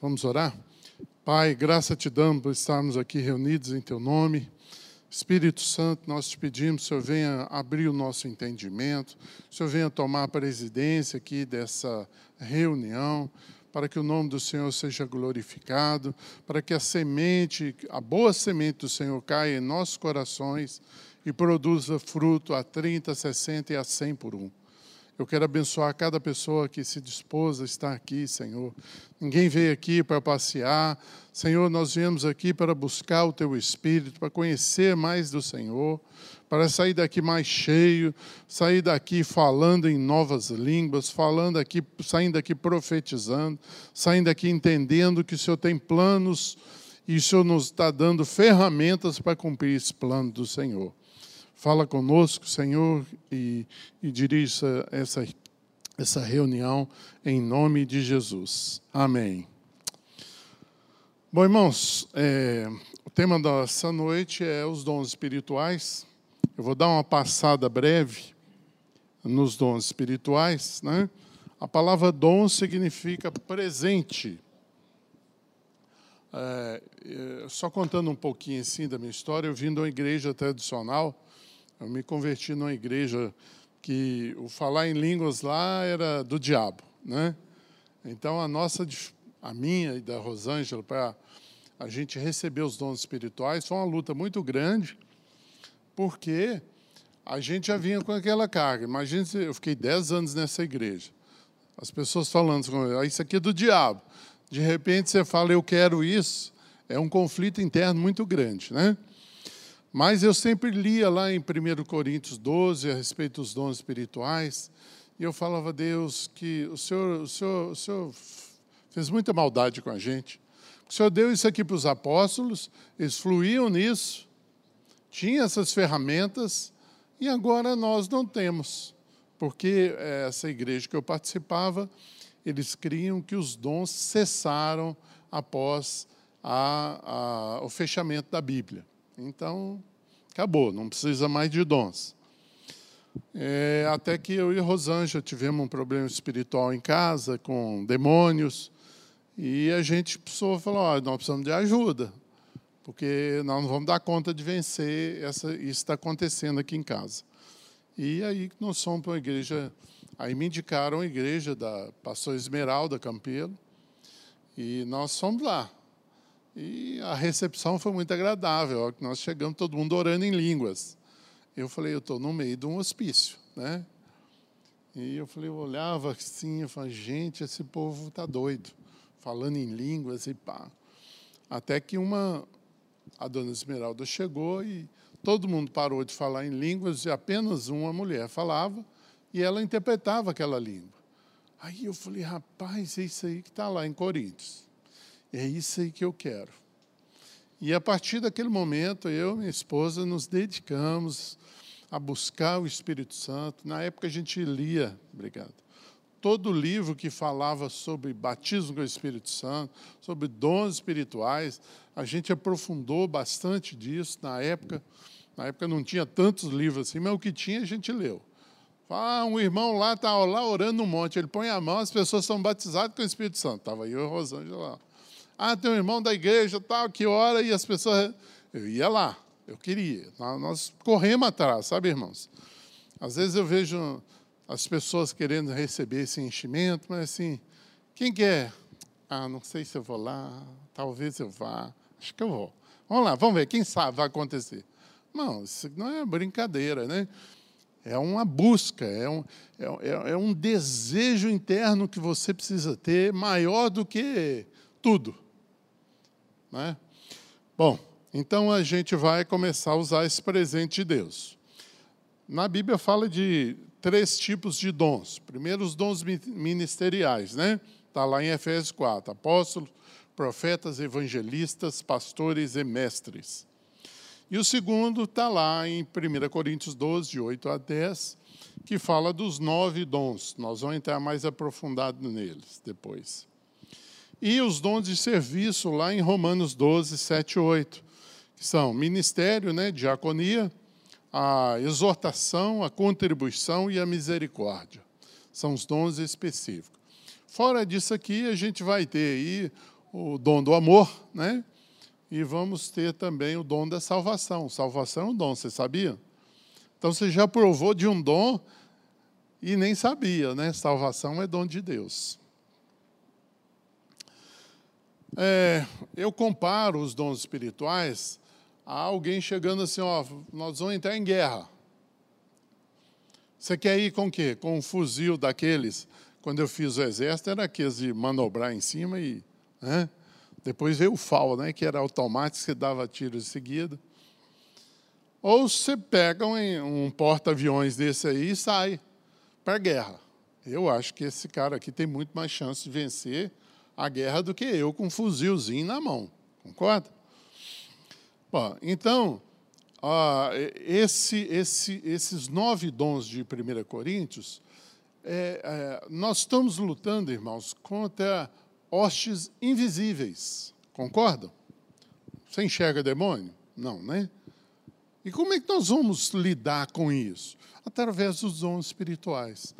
Vamos orar? Pai, graça te damos por estarmos aqui reunidos em Teu nome. Espírito Santo, nós te pedimos, Senhor, venha abrir o nosso entendimento, Senhor, venha tomar a presidência aqui dessa reunião, para que o nome do Senhor seja glorificado, para que a semente, a boa semente do Senhor caia em nossos corações e produza fruto a 30, 60 e a 100 por um. Eu quero abençoar cada pessoa que se dispôs a estar aqui, Senhor. Ninguém veio aqui para passear. Senhor, nós viemos aqui para buscar o Teu Espírito, para conhecer mais do Senhor, para sair daqui mais cheio, sair daqui falando em novas línguas, falando aqui, saindo daqui profetizando, saindo daqui entendendo que o Senhor tem planos e o Senhor nos está dando ferramentas para cumprir esse plano do Senhor. Fala conosco, Senhor, e, e dirija essa, essa reunião em nome de Jesus. Amém. Bom, irmãos, é, o tema dessa noite é os dons espirituais. Eu vou dar uma passada breve nos dons espirituais. Né? A palavra dom significa presente. É, é só contando um pouquinho assim da minha história, eu vim de uma igreja tradicional eu me converti numa igreja que o falar em línguas lá era do diabo, né? Então a nossa, a minha e da Rosângela para a gente receber os dons espirituais foi uma luta muito grande, porque a gente já vinha com aquela carga. Imagina, eu fiquei 10 anos nessa igreja. As pessoas falando, ah, isso aqui é do diabo. De repente você fala, eu quero isso. É um conflito interno muito grande, né? Mas eu sempre lia lá em 1 Coríntios 12 a respeito dos dons espirituais, e eu falava a Deus que o Senhor, o Senhor, o Senhor fez muita maldade com a gente. O Senhor deu isso aqui para os apóstolos, eles fluíam nisso, tinham essas ferramentas, e agora nós não temos, porque essa igreja que eu participava, eles criam que os dons cessaram após a, a, o fechamento da Bíblia. Então, acabou, não precisa mais de dons. É, até que eu e Rosângela tivemos um problema espiritual em casa, com demônios, e a gente precisou falar: nós precisamos de ajuda, porque nós não vamos dar conta de vencer essa, isso está acontecendo aqui em casa. E aí nós fomos para uma igreja, aí me indicaram a igreja da pastor Esmeralda Campelo, e nós fomos lá. E a recepção foi muito agradável. Nós chegamos, todo mundo orando em línguas. Eu falei, eu estou no meio de um hospício, né? E eu falei, eu olhava assim, eu falei, gente, esse povo está doido, falando em línguas e pá. Até que uma, a dona Esmeralda chegou e todo mundo parou de falar em línguas e apenas uma mulher falava e ela interpretava aquela língua. Aí eu falei, rapaz, é isso aí que está lá em Coríntios. É isso aí que eu quero. E a partir daquele momento, eu e minha esposa nos dedicamos a buscar o Espírito Santo. Na época a gente lia, obrigado, todo livro que falava sobre batismo com o Espírito Santo, sobre dons espirituais, a gente aprofundou bastante disso na época. Na época não tinha tantos livros assim, mas o que tinha a gente leu. Ah, um irmão lá está lá orando um monte, ele põe a mão, as pessoas são batizadas com o Espírito Santo. Estava eu e a Rosângela lá. Ah, tem um irmão da igreja, tal, que hora, e as pessoas. Eu ia lá, eu queria. Nós corremos atrás, sabe, irmãos? Às vezes eu vejo as pessoas querendo receber esse enchimento, mas assim, quem quer? Ah, não sei se eu vou lá, talvez eu vá, acho que eu vou. Vamos lá, vamos ver, quem sabe vai acontecer. Não, isso não é brincadeira, né? É uma busca, é um, é, é um desejo interno que você precisa ter maior do que tudo. Né? Bom, então a gente vai começar a usar esse presente de Deus. Na Bíblia fala de três tipos de dons. Primeiro, os dons ministeriais, né? Está lá em Efésios 4: apóstolos, profetas, evangelistas, pastores e mestres. E o segundo está lá em 1 Coríntios 12, de 8 a 10, que fala dos nove dons. Nós vamos entrar mais aprofundado neles depois. E os dons de serviço lá em Romanos 12, 7 e 8, que são ministério, né, diaconia, a exortação, a contribuição e a misericórdia. São os dons específicos. Fora disso aqui, a gente vai ter aí o dom do amor, né? E vamos ter também o dom da salvação. Salvação é um dom, você sabia? Então você já provou de um dom e nem sabia, né? Salvação é dom de Deus. É, eu comparo os dons espirituais a alguém chegando assim, ó, nós vamos entrar em guerra. Você quer ir com o quê? Com um fuzil daqueles. Quando eu fiz o exército, era aqueles de manobrar em cima e. Né? Depois veio o FAL, né? que era automático, você dava tiros em seguida. Ou você pega um, um porta-aviões desse aí e sai para a guerra. Eu acho que esse cara aqui tem muito mais chance de vencer a guerra do que eu com um fuzilzinho na mão. Concorda? Bom, então, ah, esse, esse, esses nove dons de 1 Coríntios, é, é, nós estamos lutando, irmãos, contra hostes invisíveis. Concordam? Você enxerga demônio? Não, né? E como é que nós vamos lidar com isso? Através dos dons espirituais.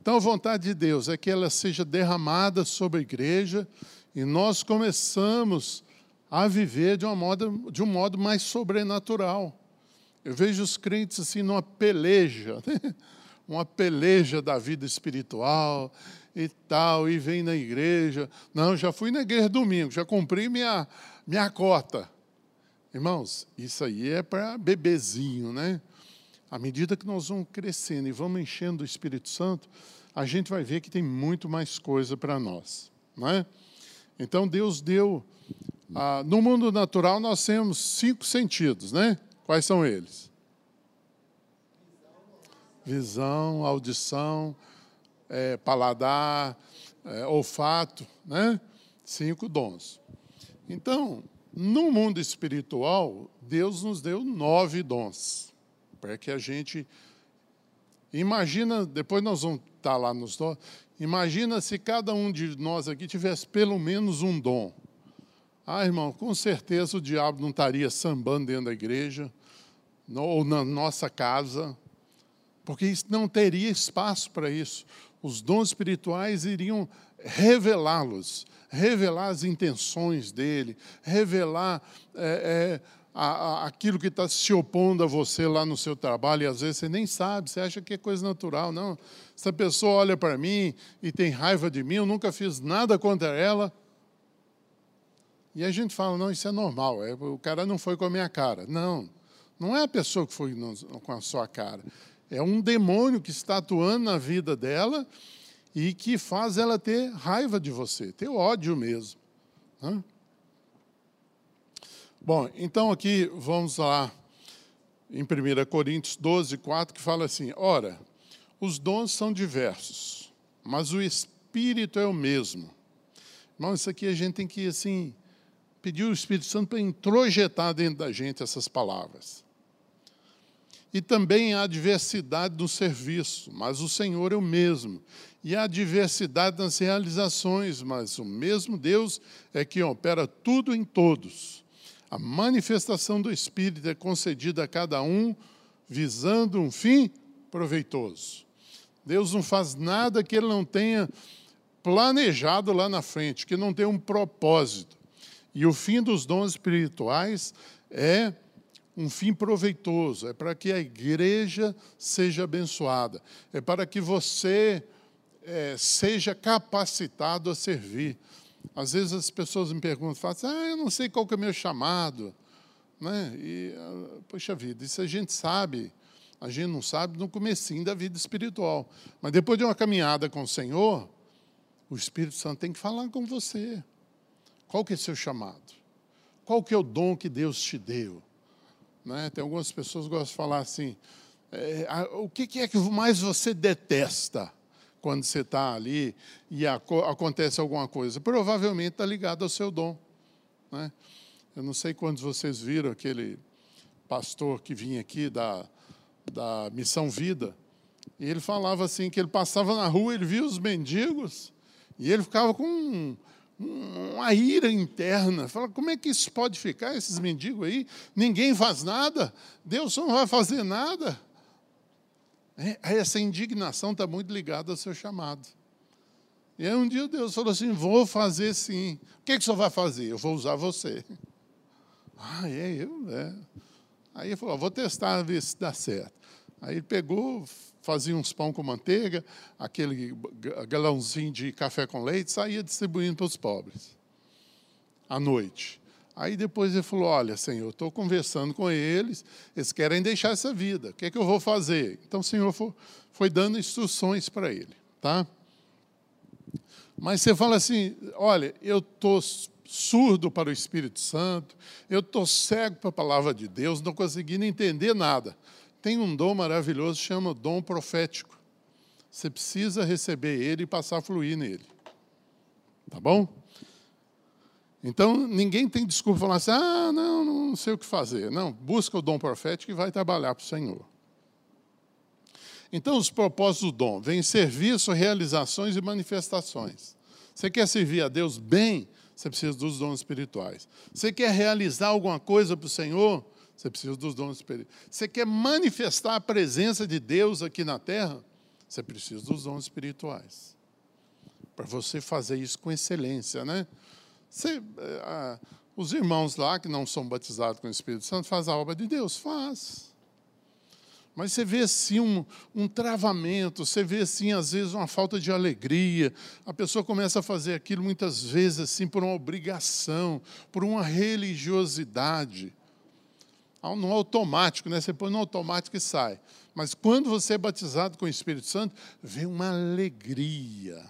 Então, a vontade de Deus é que ela seja derramada sobre a igreja e nós começamos a viver de, uma de um modo mais sobrenatural. Eu vejo os crentes assim numa peleja, né? uma peleja da vida espiritual e tal, e vem na igreja. Não, já fui na igreja domingo, já cumpri minha, minha cota. Irmãos, isso aí é para bebezinho, né? À medida que nós vamos crescendo e vamos enchendo o Espírito Santo, a gente vai ver que tem muito mais coisa para nós, não é? Então Deus deu ah, no mundo natural, nós temos cinco sentidos, né? Quais são eles? Visão, audição, é, paladar, é, olfato, né? Cinco dons. Então, no mundo espiritual, Deus nos deu nove dons, para que a gente. Imagina, depois nós vamos estar lá nos dons. Imagina se cada um de nós aqui tivesse pelo menos um dom. Ah, irmão, com certeza o diabo não estaria sambando dentro da igreja, ou na nossa casa, porque não teria espaço para isso. Os dons espirituais iriam revelá-los, revelar as intenções dele, revelar é, é, a, a, aquilo que está se opondo a você lá no seu trabalho, e às vezes você nem sabe, você acha que é coisa natural. Não, essa pessoa olha para mim e tem raiva de mim, eu nunca fiz nada contra ela, e a gente fala, não, isso é normal, é, o cara não foi com a minha cara. Não, não é a pessoa que foi com a sua cara. É um demônio que está atuando na vida dela e que faz ela ter raiva de você, ter ódio mesmo. Né? Bom, então aqui vamos lá em 1 Coríntios 12, 4, que fala assim: Ora, os dons são diversos, mas o Espírito é o mesmo. Irmão, isso aqui a gente tem que assim pedir o Espírito Santo para introjetar dentro da gente essas palavras. E também há diversidade no serviço, mas o Senhor é o mesmo. E há diversidade nas realizações, mas o mesmo Deus é que opera tudo em todos. A manifestação do Espírito é concedida a cada um, visando um fim proveitoso. Deus não faz nada que Ele não tenha planejado lá na frente, que não tenha um propósito. E o fim dos dons espirituais é um fim proveitoso, é para que a igreja seja abençoada, é para que você é, seja capacitado a servir. Às vezes as pessoas me perguntam, falam assim, ah, eu não sei qual que é o meu chamado. Né? E, ah, poxa vida, isso a gente sabe, a gente não sabe no comecinho da vida espiritual. Mas depois de uma caminhada com o Senhor, o Espírito Santo tem que falar com você. Qual que é o seu chamado? Qual que é o dom que Deus te deu? Né? Tem algumas pessoas que gostam de falar assim, é, o que, que é que mais você detesta quando você está ali e acontece alguma coisa? Provavelmente está ligado ao seu dom. Né? Eu não sei quantos vocês viram aquele pastor que vinha aqui da, da Missão Vida, e ele falava assim que ele passava na rua, ele via os mendigos, e ele ficava com uma ira interna. Fala, como é que isso pode ficar, esses mendigos aí? Ninguém faz nada, Deus não vai fazer nada. É, essa indignação está muito ligada ao seu chamado. E aí um dia Deus falou assim: vou fazer sim. O que, que o senhor vai fazer? Eu vou usar você. Ah, é, eu? É. Aí ele falou: vou testar, ver se dá certo. Aí ele pegou, fazia uns pão com manteiga, aquele galãozinho de café com leite, saía distribuindo para os pobres, à noite. Aí depois ele falou: Olha, Senhor, estou conversando com eles, eles querem deixar essa vida, o que é que eu vou fazer? Então o Senhor foi, dando instruções para ele, tá? Mas você fala assim: Olha, eu estou surdo para o Espírito Santo, eu estou cego para a palavra de Deus, não conseguindo entender nada tem um dom maravilhoso, chama dom profético. Você precisa receber ele e passar a fluir nele. Tá bom? Então, ninguém tem desculpa falar assim: ah, não, não sei o que fazer. Não, busca o dom profético e vai trabalhar para o Senhor. Então, os propósitos do dom vêm serviço, realizações e manifestações. Você quer servir a Deus bem, você precisa dos dons espirituais. Você quer realizar alguma coisa para o Senhor, você precisa dos dons espirituais. Você quer manifestar a presença de Deus aqui na terra? Você precisa dos dons espirituais. Para você fazer isso com excelência, né? Você, ah, os irmãos lá que não são batizados com o Espírito Santo fazem a obra de Deus? Faz. Mas você vê assim um, um, travamento, você vê assim, às vezes, uma falta de alegria. A pessoa começa a fazer aquilo muitas vezes assim por uma obrigação, por uma religiosidade no automático, né? Você põe no automático e sai. Mas quando você é batizado com o Espírito Santo, vem uma alegria.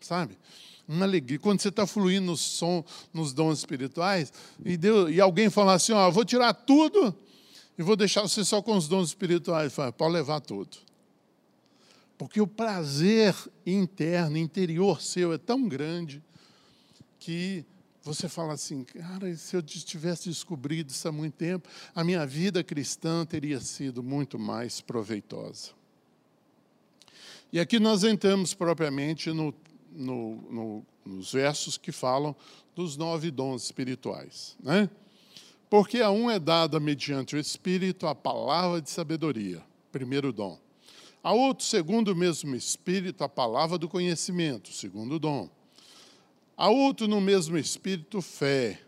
Sabe? Uma alegria. Quando você está fluindo no som, nos dons espirituais, e, Deus, e alguém fala assim: ó, vou tirar tudo e vou deixar você só com os dons espirituais. Fala, pode levar tudo. Porque o prazer interno, interior seu é tão grande que você fala assim, cara, se eu tivesse descobrido isso há muito tempo, a minha vida cristã teria sido muito mais proveitosa. E aqui nós entramos propriamente no, no, no, nos versos que falam dos nove dons espirituais. Né? Porque a um é dada mediante o Espírito a palavra de sabedoria, primeiro dom. A outro, segundo o mesmo Espírito, a palavra do conhecimento, segundo dom a outro no mesmo espírito, fé.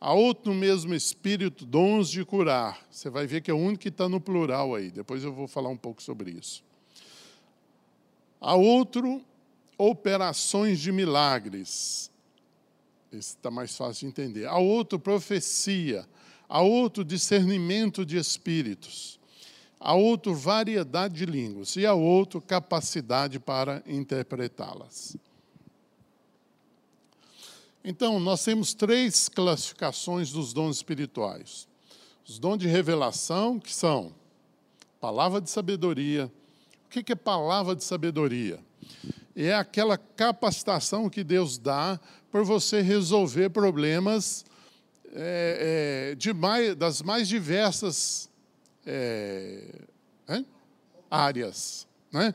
A outro no mesmo espírito, dons de curar. Você vai ver que é o único que está no plural aí. Depois eu vou falar um pouco sobre isso. A outro, operações de milagres. Esse está mais fácil de entender. A outro, profecia. A outro, discernimento de espíritos. A outro, variedade de línguas. E a outro, capacidade para interpretá-las. Então, nós temos três classificações dos dons espirituais: os dons de revelação, que são palavra de sabedoria. O que é palavra de sabedoria? É aquela capacitação que Deus dá para você resolver problemas é, é, de mais, das mais diversas é, áreas. Né?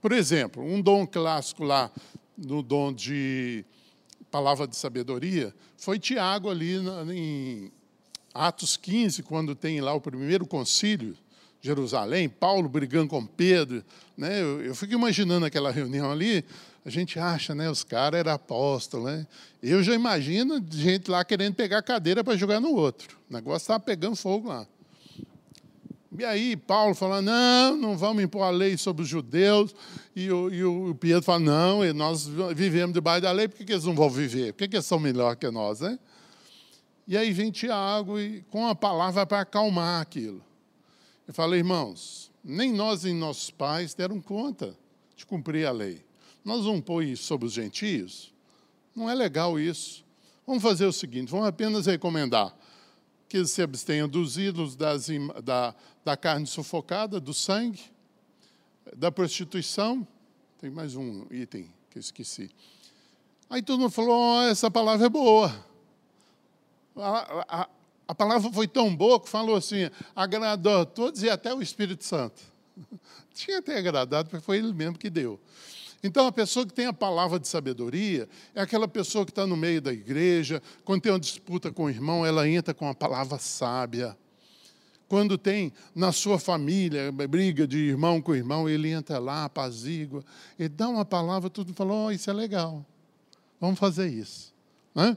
Por exemplo, um dom clássico lá, no dom de palavra de sabedoria, foi Tiago ali em Atos 15, quando tem lá o primeiro concílio, Jerusalém, Paulo brigando com Pedro. Né? Eu, eu fico imaginando aquela reunião ali, a gente acha, né, os caras eram apóstolos, né? Eu já imagino gente lá querendo pegar cadeira para jogar no outro. O negócio estava pegando fogo lá. E aí Paulo fala, não, não vamos impor a lei sobre os judeus. E o, e o Pedro fala, não, nós vivemos debaixo da lei, por que, que eles não vão viver? Por que, que eles são melhor que nós? Né? E aí vem Tiago e, com a palavra para acalmar aquilo. Eu falei, irmãos, nem nós nem nossos pais deram conta de cumprir a lei. Nós vamos pôr isso sobre os gentios? Não é legal isso. Vamos fazer o seguinte, vamos apenas recomendar que eles se abstenham dos ídolos, das, da, da carne sufocada, do sangue, da prostituição. Tem mais um item que eu esqueci. Aí todo mundo falou: oh, essa palavra é boa. A, a, palavra foi tão boa que falou assim: agradou a todos e até o Espírito Santo. Tinha até agradado, porque foi ele mesmo que deu. Então, a pessoa que tem a palavra de sabedoria é aquela pessoa que está no meio da igreja, quando tem uma disputa com o irmão, ela entra com a palavra sábia, Quando tem na sua família briga de irmão com irmão, ele entra lá, apazigua, ele dá uma palavra, tudo falou, oh, isso é legal, vamos fazer isso. Né?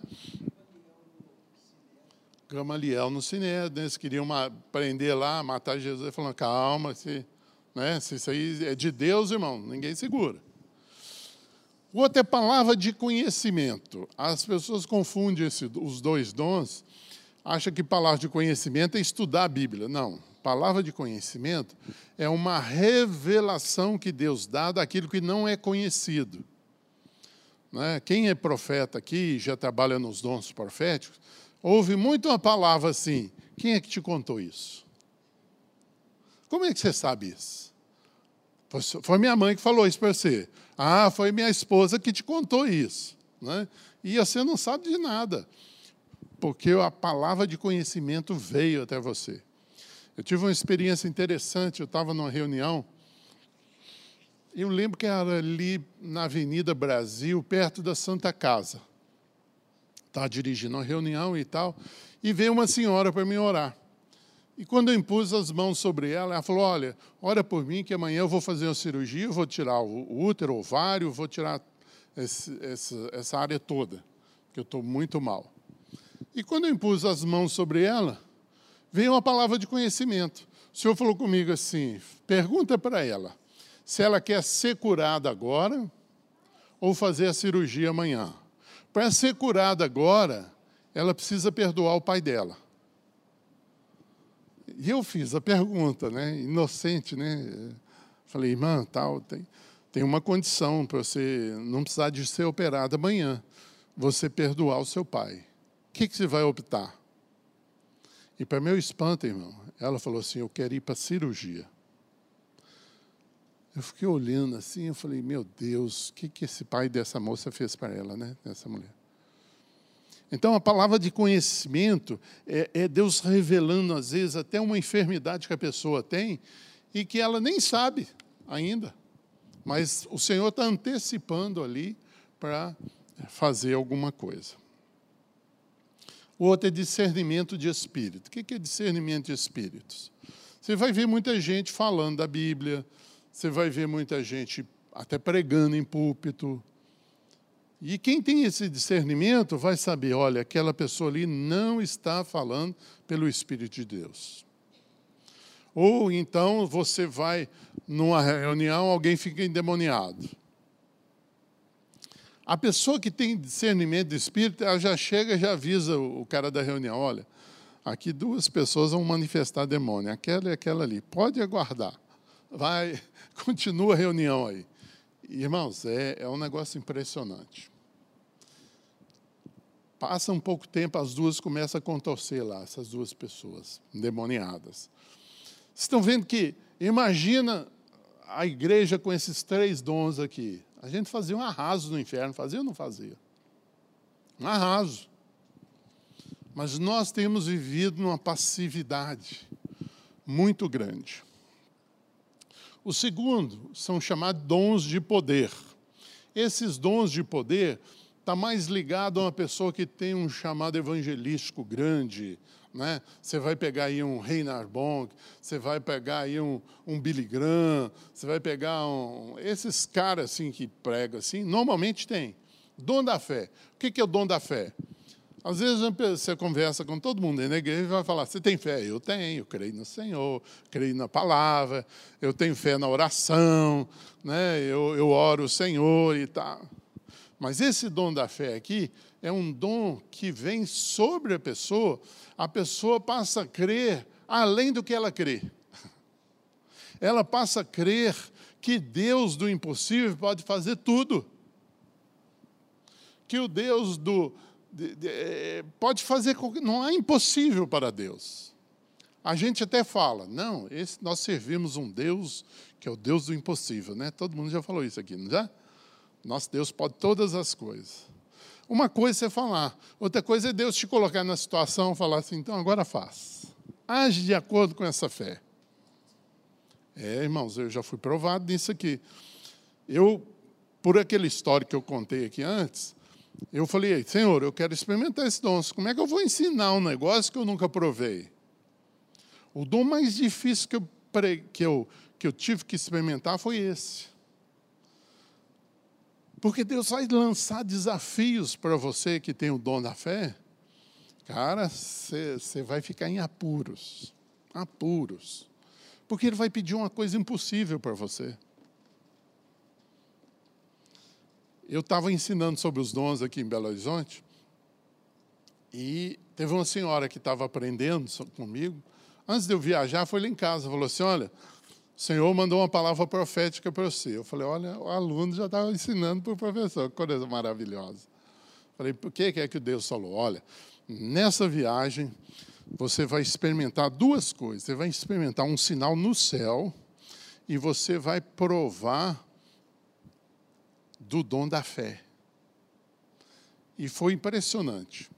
Gamaliel no Sinédrio, né? eles queriam prender lá, matar Jesus, falou, calma, se, né? se isso aí é de Deus, irmão, ninguém segura. O outro é palavra de conhecimento. As pessoas confundem esse, os dois dons, acham que palavra de conhecimento é estudar a Bíblia. Não. Palavra de conhecimento é uma revelação que Deus dá daquilo que não é conhecido. Né? Quem é profeta aqui, já trabalha nos dons proféticos, ouve muito uma palavra assim: quem é que te contou isso? Como é que você sabe isso? Foi minha mãe que falou isso para você. Ah, foi minha esposa que te contou isso. Né? E você não sabe de nada, porque a palavra de conhecimento veio até você. Eu tive uma experiência interessante, eu estava numa reunião, eu lembro que era ali na Avenida Brasil, perto da Santa Casa. Estava dirigindo uma reunião e tal, e veio uma senhora para me orar. E quando eu impus as mãos sobre ela, ela falou: Olha, ora por mim que amanhã eu vou fazer uma cirurgia, eu vou tirar o útero, o ovário, vou tirar esse, essa, essa área toda, que eu estou muito mal. E quando eu impus as mãos sobre ela, veio uma palavra de conhecimento. O Senhor falou comigo assim: pergunta para ela se ela quer ser curada agora ou fazer a cirurgia amanhã. Para ser curada agora, ela precisa perdoar o pai dela. E eu fiz a pergunta, né? Inocente, né? Falei, irmã, tal, tem, tem uma condição para você não precisar de ser operado amanhã. Você perdoar o seu pai. O que, que você vai optar? E para meu espanto, irmão, ela falou assim: Eu quero ir para a cirurgia. Eu fiquei olhando assim, eu falei: Meu Deus, o que, que esse pai dessa moça fez para ela, né? Dessa mulher. Então, a palavra de conhecimento é, é, Deus revelando, às vezes, até uma enfermidade que a pessoa tem e que ela nem sabe ainda. Mas o Senhor está antecipando ali para fazer alguma coisa. O outro é discernimento de espírito. O que é discernimento de espíritos? Você vai ver muita gente falando da Bíblia, você vai ver muita gente até pregando em púlpito, e quem tem esse discernimento vai saber: olha, aquela pessoa ali não está falando pelo Espírito de Deus. Ou então você vai numa reunião, alguém fica endemoniado. A pessoa que tem discernimento de espírito, ela já chega já avisa o cara da reunião: olha, aqui duas pessoas vão manifestar demônio, aquela e aquela ali. Pode aguardar. Vai, continua a reunião aí. Irmãos, é, é um negócio impressionante. Passa um pouco tempo, as duas começam a contorcer lá, essas duas pessoas endemoniadas. Vocês estão vendo que, imagina a igreja com esses três dons aqui. A gente fazia um arraso no inferno, fazia ou não fazia? Um arraso. Mas nós temos vivido numa passividade muito grande. O segundo são chamados dons de poder. Esses dons de poder está mais ligado a uma pessoa que tem um chamado evangelístico grande. Né? Você vai pegar aí um Reinhard Bonk, você vai pegar aí um, um Billy Graham, você vai pegar um, esses caras assim que pregam assim, normalmente tem. Dom da fé. O que é o dom da fé? Às vezes você conversa com todo mundo na igreja e vai falar: Você tem fé? Eu tenho, eu creio no Senhor, creio na palavra, eu tenho fé na oração, né? eu, eu oro o Senhor e tal. Mas esse dom da fé aqui é um dom que vem sobre a pessoa, a pessoa passa a crer além do que ela crê. Ela passa a crer que Deus do impossível pode fazer tudo. Que o Deus do, de, de, é, pode fazer, não é impossível para Deus. A gente até fala, não, esse, nós servimos um Deus que é o Deus do impossível, né? Todo mundo já falou isso aqui, não já? Nosso Deus pode todas as coisas. Uma coisa é falar, outra coisa é Deus te colocar na situação falar assim, então agora faz. Age de acordo com essa fé. É, irmãos, eu já fui provado nisso aqui. Eu, por aquele histórico que eu contei aqui antes, eu falei, Senhor, eu quero experimentar esse dom. Como é que eu vou ensinar um negócio que eu nunca provei? O dom mais difícil que eu, que eu, que eu tive que experimentar foi esse. Porque Deus vai lançar desafios para você que tem o dom da fé. Cara, você vai ficar em apuros. Apuros. Porque Ele vai pedir uma coisa impossível para você. Eu estava ensinando sobre os dons aqui em Belo Horizonte. E teve uma senhora que estava aprendendo comigo. Antes de eu viajar, foi lá em casa. Falou assim: Olha, o Senhor mandou uma palavra profética para você. Eu falei, olha, o aluno já estava ensinando para o professor, que coisa maravilhosa. Falei, por que é que Deus falou? Olha, nessa viagem você vai experimentar duas coisas. Você vai experimentar um sinal no céu e você vai provar do dom da fé. E foi impressionante.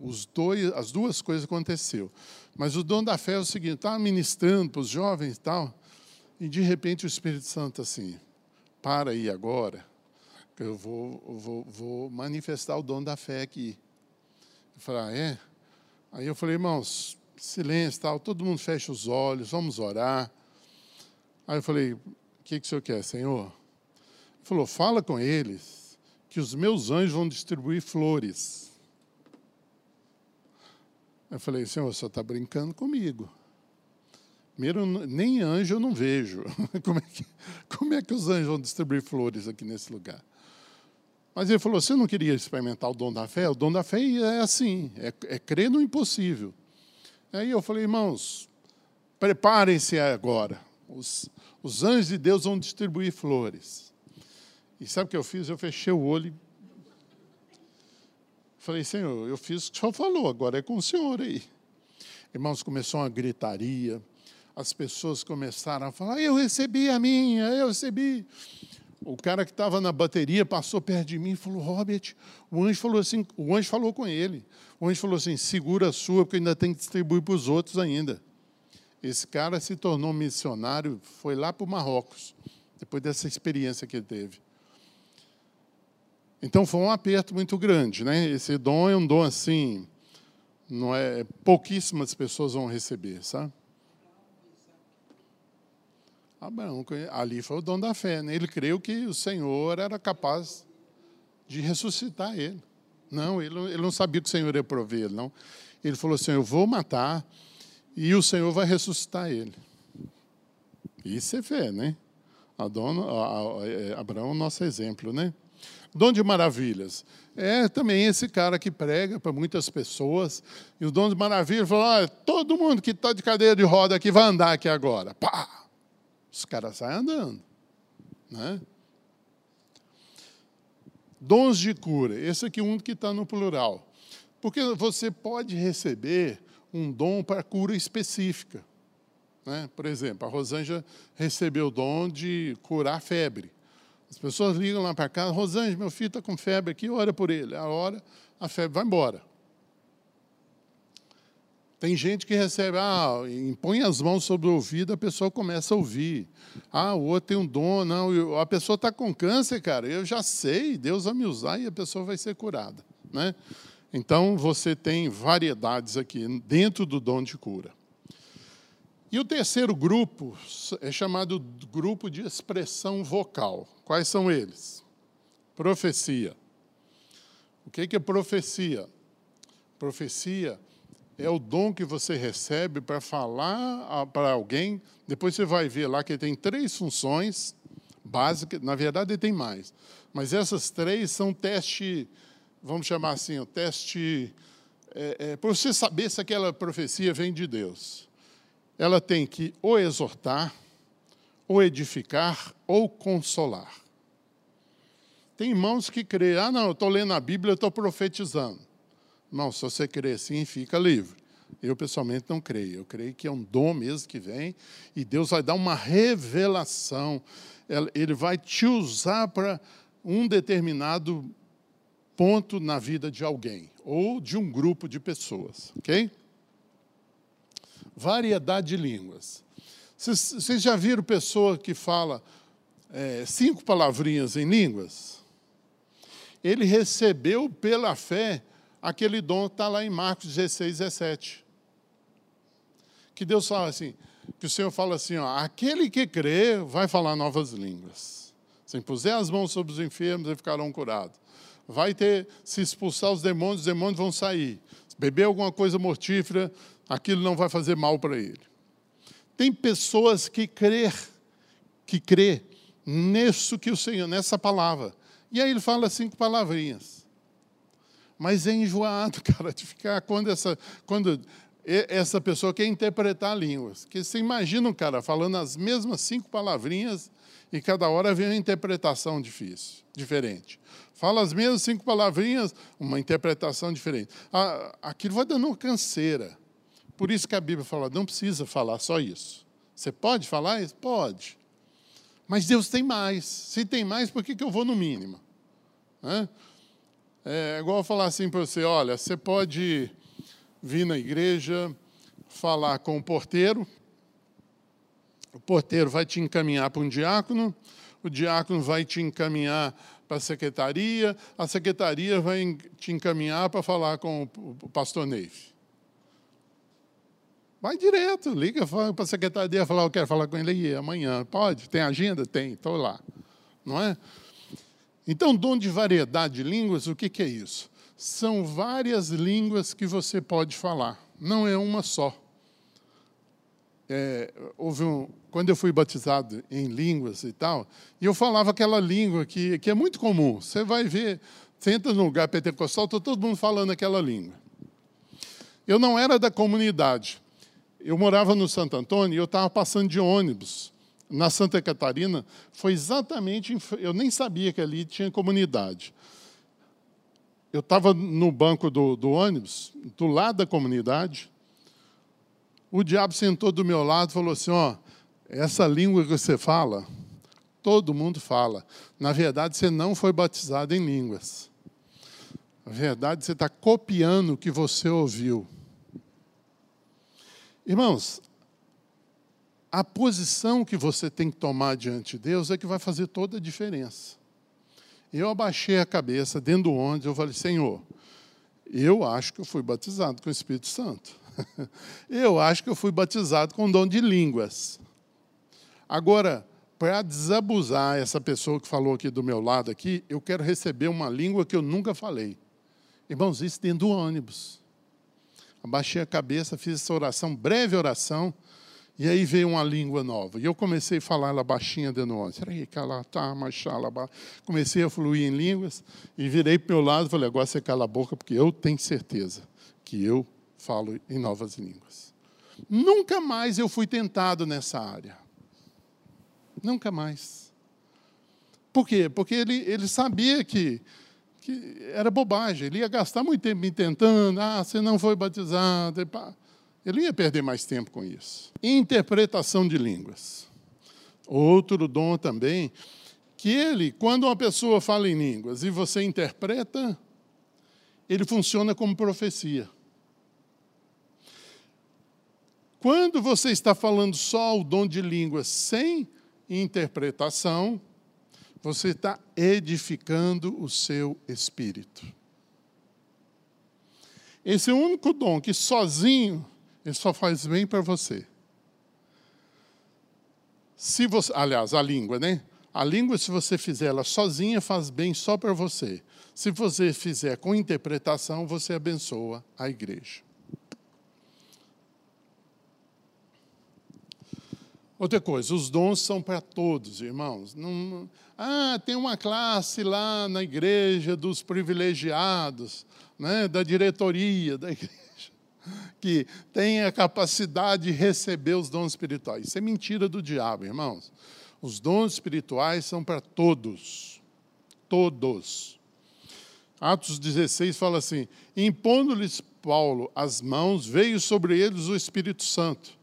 Os dois, as duas coisas aconteceram. Mas o dom da fé é o seguinte: estava ministrando para os jovens e tal. E de repente o Espírito Santo assim, para aí agora, que eu vou, vou, vou manifestar o dom da fé aqui. Eu falei, ah, é? Aí eu falei, irmãos, silêncio tal, todo mundo fecha os olhos, vamos orar. Aí eu falei, o que, que o senhor quer, Senhor? Falou, fala com eles que os meus anjos vão distribuir flores. Eu falei, Senhor, senhor está brincando comigo. Primeiro, nem anjo eu não vejo. Como é, que, como é que os anjos vão distribuir flores aqui nesse lugar? Mas ele falou: você não queria experimentar o dom da fé? O dom da fé é assim, é, é crer no impossível. Aí eu falei, irmãos, preparem-se agora. Os, os anjos de Deus vão distribuir flores. E sabe o que eu fiz? Eu fechei o olho. Falei, Senhor, eu fiz o que o Senhor falou, agora é com o Senhor aí. Irmãos, começou uma gritaria as pessoas começaram a falar: eu recebi a minha, eu recebi. O cara que estava na bateria passou perto de mim e falou: Robert, o anjo falou assim, o anjo falou com ele. O anjo falou assim: segura a sua, porque ainda tem que distribuir para os outros ainda. Esse cara se tornou missionário, foi lá para o Marrocos, depois dessa experiência que ele teve. Então foi um aperto muito grande, né? Esse dom é um dom assim, não é pouquíssimas pessoas vão receber, sabe? Abraão, ali foi o dom da fé. Né? Ele creu que o Senhor era capaz de ressuscitar ele. Não, ele, ele não sabia que o Senhor ia prover ele, não. Ele falou assim: Eu vou matar e o Senhor vai ressuscitar ele. Isso é fé, né? É, Abraão é o nosso exemplo, né? Dom de maravilhas. É também esse cara que prega para muitas pessoas. E o dom de maravilhas falou: olha, todo mundo que está de cadeira de roda aqui vai andar aqui agora. Pá! Os caras saem andando. Né? Dons de cura. Esse aqui é um que está no plural. Porque você pode receber um dom para cura específica. Né? Por exemplo, a Rosângela recebeu o dom de curar febre. As pessoas ligam lá para casa, Rosângela, meu filho está com febre aqui, ora por ele. A hora, a febre vai embora. Tem gente que recebe, ah, impõe as mãos sobre o ouvido, a pessoa começa a ouvir. Ah, o outro tem um dom, não, a pessoa está com câncer, cara, eu já sei, Deus vai me usar e a pessoa vai ser curada. Né? Então, você tem variedades aqui dentro do dom de cura. E o terceiro grupo é chamado grupo de expressão vocal. Quais são eles? Profecia. O que é profecia? Profecia é o dom que você recebe para falar para alguém. Depois você vai ver lá que tem três funções básicas. Na verdade, tem mais. Mas essas três são teste, vamos chamar assim, o teste é, é, para você saber se aquela profecia vem de Deus. Ela tem que ou exortar, ou edificar, ou consolar. Tem irmãos que creem, ah, não, eu estou lendo a Bíblia, eu estou profetizando. Não, se você crer assim, fica livre. Eu, pessoalmente, não creio. Eu creio que é um dom mesmo que vem e Deus vai dar uma revelação. Ele vai te usar para um determinado ponto na vida de alguém ou de um grupo de pessoas, ok? Variedade de línguas. Vocês já viram pessoa que fala é, cinco palavrinhas em línguas? Ele recebeu pela fé Aquele dom está lá em Marcos 16, 17. que Deus fala assim, que o Senhor fala assim, ó, aquele que crê vai falar novas línguas. Se impuser as mãos sobre os enfermos, eles ficarão curados. Vai ter, se expulsar os demônios, os demônios vão sair. Se beber alguma coisa mortífera, aquilo não vai fazer mal para ele. Tem pessoas que crê, que crê nisso que o Senhor, nessa palavra. E aí ele fala cinco palavrinhas. Mas é enjoado, cara, de ficar quando essa, quando essa pessoa quer interpretar línguas. Que você imagina um cara falando as mesmas cinco palavrinhas e cada hora vem uma interpretação difícil, diferente. Fala as mesmas cinco palavrinhas, uma interpretação diferente. Aquilo vai dando uma canseira. Por isso que a Bíblia fala, não precisa falar só isso. Você pode falar isso? Pode. Mas Deus tem mais. Se tem mais, por que, que eu vou no mínimo? É igual falar assim para você: olha, você pode vir na igreja, falar com o porteiro, o porteiro vai te encaminhar para um diácono, o diácono vai te encaminhar para a secretaria, a secretaria vai te encaminhar para falar com o pastor Neif. Vai direto, liga para a secretaria falar, eu quero falar com ele amanhã. Pode? Tem agenda? Tem, estou lá. Não é? Então, dom de variedade de línguas, o que, que é isso? São várias línguas que você pode falar, não é uma só. É, houve um, quando eu fui batizado em línguas e tal, e eu falava aquela língua que, que é muito comum. Você vai ver, você entra no lugar pentecostal, está todo mundo falando aquela língua. Eu não era da comunidade, eu morava no Santo Antônio e eu estava passando de ônibus na Santa Catarina. Foi exatamente, eu nem sabia que ali tinha comunidade. Eu estava no banco do, do ônibus, do lado da comunidade. O diabo sentou do meu lado e falou assim: Ó, essa língua que você fala, todo mundo fala. Na verdade, você não foi batizado em línguas. Na verdade, você está copiando o que você ouviu. Irmãos, a posição que você tem que tomar diante de Deus é que vai fazer toda a diferença. Eu abaixei a cabeça dentro do ônibus, eu falei, Senhor, eu acho que eu fui batizado com o Espírito Santo. eu acho que eu fui batizado com o dom de línguas. Agora, para desabusar essa pessoa que falou aqui do meu lado aqui, eu quero receber uma língua que eu nunca falei. Irmãos, isso dentro do ônibus abaixei a cabeça, fiz essa oração, breve oração, e aí veio uma língua nova. E eu comecei a falar ela baixinha de novo. Tá, comecei a fluir em línguas e virei para o meu lado e falei, agora você cala a boca, porque eu tenho certeza que eu falo em novas línguas. Nunca mais eu fui tentado nessa área. Nunca mais. Por quê? Porque ele, ele sabia que que era bobagem. Ele ia gastar muito tempo me tentando. Ah, você não foi batizado. Ele ia perder mais tempo com isso. Interpretação de línguas. Outro dom também, que ele, quando uma pessoa fala em línguas e você interpreta, ele funciona como profecia. Quando você está falando só o dom de línguas sem interpretação, você está edificando o seu espírito. Esse único dom que sozinho ele só faz bem para você. Se você, aliás, a língua, né? A língua, se você fizer ela sozinha, faz bem só para você. Se você fizer com interpretação, você abençoa a igreja. Outra coisa, os dons são para todos, irmãos. Não, ah, tem uma classe lá na igreja dos privilegiados, né, da diretoria da igreja, que tem a capacidade de receber os dons espirituais. Isso é mentira do diabo, irmãos. Os dons espirituais são para todos. Todos. Atos 16 fala assim: impondo-lhes Paulo as mãos, veio sobre eles o Espírito Santo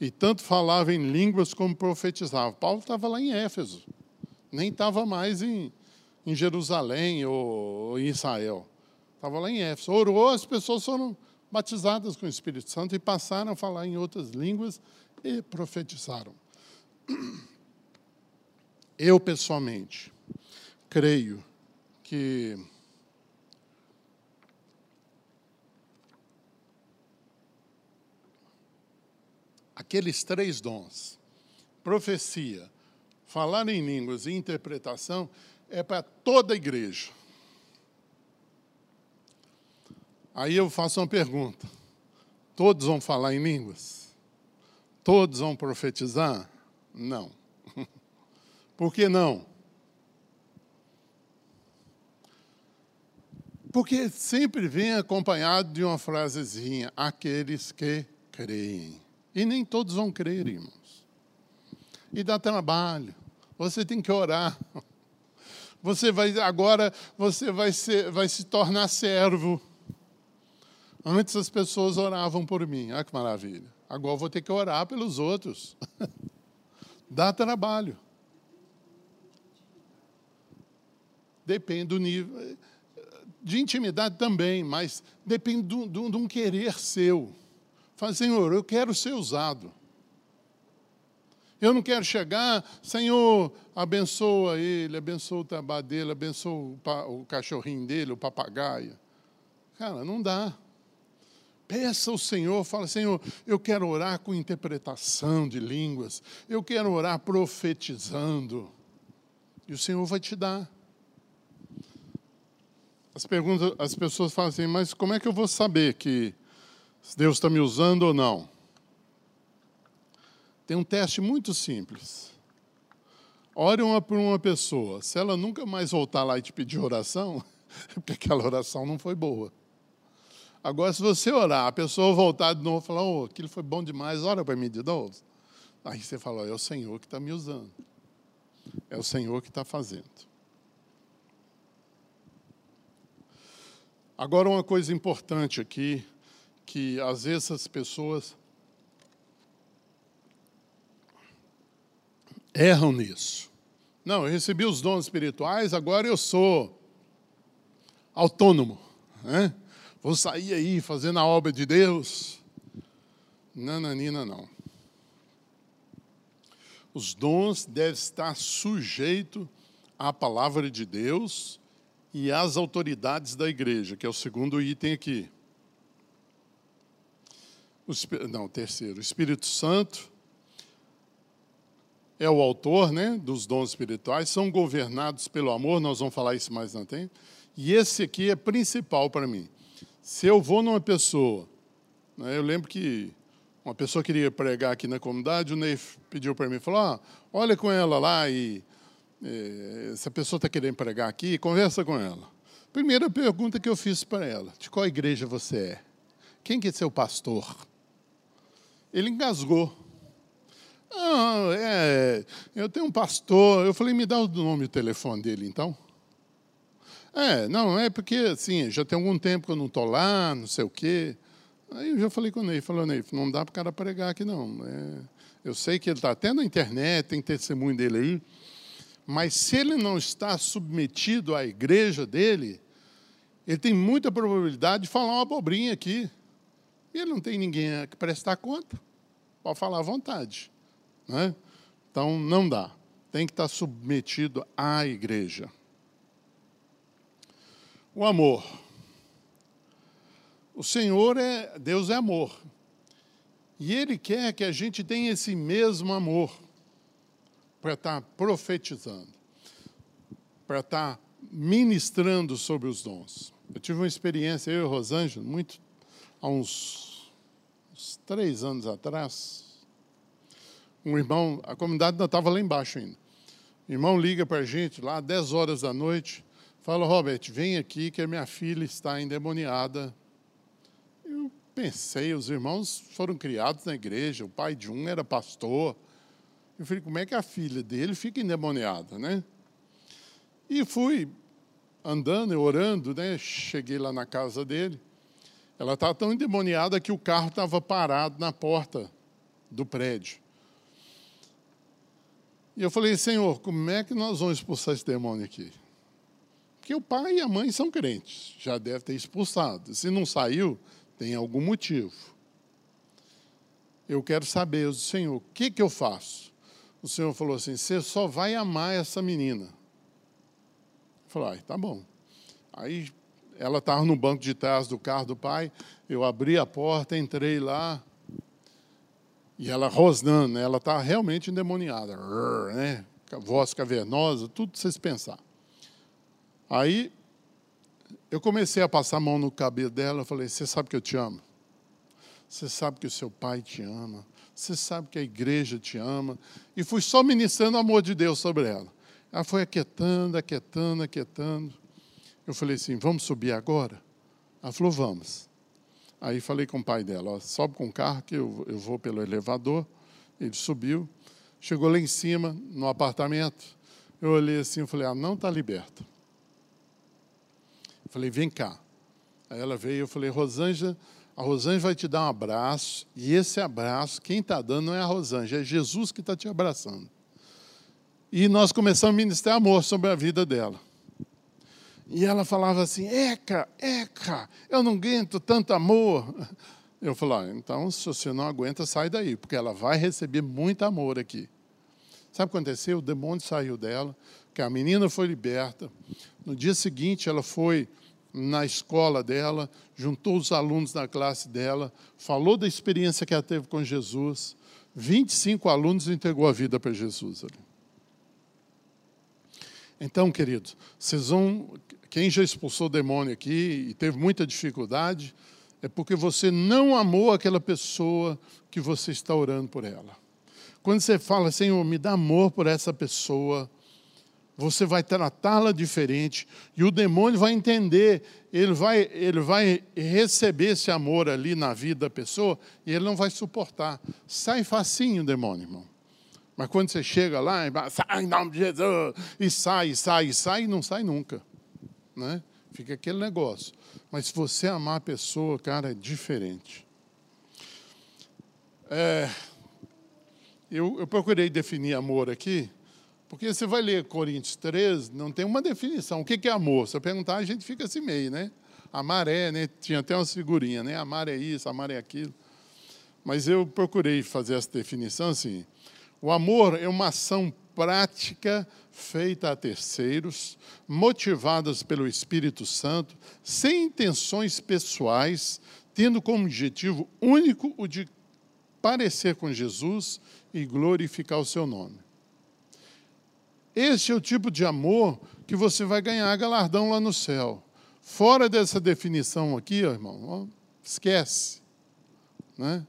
e tanto falava em línguas como profetizava. Paulo estava lá em Éfeso, nem estava mais em, em Jerusalém ou, em Israel. Estava lá em Éfeso. Orou, as pessoas foram batizadas com o Espírito Santo e passaram a falar em outras línguas e profetizaram. Eu, pessoalmente, creio que aqueles três dons, profecia, falar em línguas e interpretação, é para toda a igreja. Aí eu faço uma pergunta: todos vão falar em línguas? Todos vão profetizar? Não. Por que não? Porque sempre vem acompanhado de uma frasezinha: aqueles que creem. E nem todos vão crer, irmãos. E dá trabalho. Você tem que orar. Você vai agora você vai, ser, vai se tornar servo. Antes as pessoas oravam por mim. Olha que maravilha. Agora vou ter que orar pelos outros. Dá trabalho. Depende do nível de intimidade também, mas depende de um querer seu. Fala, Senhor, eu quero ser usado. Eu não quero chegar, Senhor, abençoa ele, abençoa o trabalho dele, abençoa o, cachorrinho dele, o papagaio. Cara, não dá. Peça ao Senhor, fala, Senhor, eu quero orar com interpretação de línguas, eu quero orar profetizando. E o Senhor vai te dar. As, perguntas, as pessoas falam assim, mas como é que eu vou saber que Deus está me usando ou não? Tem um teste muito simples. Ore uma por uma pessoa. Se ela nunca mais voltar lá e te pedir oração, é porque aquela oração não foi boa. Agora, se você orar, a pessoa voltar de novo e falar, oh, aquilo foi bom demais, ora para mim de novo. Aí você fala, é o Senhor que está me usando. É o Senhor que está fazendo. Agora, uma coisa importante aqui, que às vezes as pessoas erram nisso. Não, eu recebi os dons espirituais, agora eu sou autônomo. Né? Vou sair aí fazendo a obra de Deus. Nananina, não. Os dons devem estar sujeitos à palavra de Deus e as autoridades da igreja, que é o segundo item aqui. O, não, terceiro. O Espírito Santo é o autor né, dos dons espirituais, são governados pelo amor, nós vamos falar isso mais na tempo. E esse aqui é principal para mim. Se eu vou numa pessoa, né, eu lembro que uma pessoa queria pregar aqui na comunidade, o Ney pediu para mim, falou, ah, olha com ela lá e é, se a pessoa está querendo pregar aqui, conversa com ela. Primeira pergunta que eu fiz para ela: de qual igreja você é? Quem que é seu pastor? Ele engasgou. Ah, é, eu tenho um pastor. Eu falei, me dá o nome e o telefone dele, então. É, não, é porque, assim, já tem algum tempo que eu não estou lá, não sei o quê. Aí eu já falei com o Ney, falou, Ney, não dá para o cara pregar aqui, não. É, eu sei que ele está até na internet, tem testemunho dele aí. Mas se ele não está submetido à igreja dele, ele tem muita probabilidade de falar uma abobrinha aqui. E ele não tem ninguém a prestar conta. Pode falar à vontade. Né? Então, não dá. Tem que estar submetido à igreja. O amor. O Senhor é, Deus é amor. E Ele quer que a gente tenha esse mesmo amor para estar profetizando, para estar ministrando sobre os dons. Eu tive uma experiência, eu e Rosângela, muito, há uns, uns três anos atrás. Um irmão, a comunidade ainda estava lá embaixo ainda. O irmão liga para a gente lá, 10 horas da noite, fala, Robert, vem aqui que a minha filha está endemoniada. Eu pensei, os irmãos foram criados na igreja, o pai de um era pastor, eu falei, como é que a filha dele fica endemoniada, né? E fui andando, orando, né? Cheguei lá na casa dele. Ela estava tão endemoniada que o carro estava parado na porta do prédio. E eu falei, Senhor, como é que nós vamos expulsar esse demônio aqui? Porque o pai e a mãe são crentes, já deve ter expulsado. Se não saiu, tem algum motivo. Eu quero saber, Senhor, o que, que eu faço? o Senhor falou assim: você só vai amar essa menina. Eu falei, ah, tá bom. Aí ela estava no banco de trás do carro do pai, eu abri a porta, entrei lá, E ela rosnando, né? ela está realmente endemoniada, né? voz cavernosa, tudo vocês pensar. Aí eu comecei a passar a mão no cabelo dela, eu falei: Você sabe que eu te amo? Você sabe que o seu pai te ama? Você sabe que a igreja te ama? E fui só ministrando o amor de Deus sobre ela. Ela foi aquietando, aquietando, aquietando. Eu falei assim: Vamos subir agora? Ela falou: Vamos. Aí falei com o pai dela: Sobe com o carro que eu, eu vou pelo elevador. Ele subiu. Chegou lá em cima, no apartamento. Eu olhei assim e falei: Ah, não está liberta. Falei: Vem cá. Aí ela veio eu falei: Rosângela a Rosângela vai te dar um abraço, e esse abraço, quem está dando não é a Rosângela, é Jesus que está te abraçando. E nós começamos a ministrar amor sobre a vida dela. E ela falava assim: Eca, Eca, eu não aguento tanto amor. Eu falei: ah, então, se você não aguenta, sai daí, porque ela vai receber muito amor aqui. Sabe o que aconteceu? O demônio saiu dela, que a menina foi liberta. No dia seguinte, ela foi na escola dela, juntou os alunos da classe dela, falou da experiência que ela teve com Jesus. 25 alunos entregou a vida para Jesus ali. Então, queridos, vocês vão. Quem já expulsou o demônio aqui e teve muita dificuldade, é porque você não amou aquela pessoa que você está orando por ela. Quando você fala, Senhor, me dá amor por essa pessoa, você vai tratá-la diferente e o demônio vai entender, ele vai, ele vai receber esse amor ali na vida da pessoa e ele não vai suportar. Sai facinho, demônio, irmão. Mas quando você chega lá, sai em nome de Jesus, e sai, sai, sai, e não sai nunca. Né? Fica aquele negócio. Mas se você amar a pessoa, cara, é diferente. É, eu, eu procurei definir amor aqui. Porque você vai ler Coríntios 13, não tem uma definição. O que é amor? Se eu perguntar, a gente fica assim meio, né? Amar é, né? Tinha até uma figurinha, né? Amar é isso, amar é aquilo. Mas eu procurei fazer essa definição assim. O amor é uma ação prática feita a terceiros, motivadas pelo Espírito Santo, sem intenções pessoais, tendo como objetivo único o de parecer com Jesus e glorificar o seu nome. Esse é o tipo de amor que você vai ganhar galardão lá no céu. Fora dessa definição aqui, irmão, esquece. Né?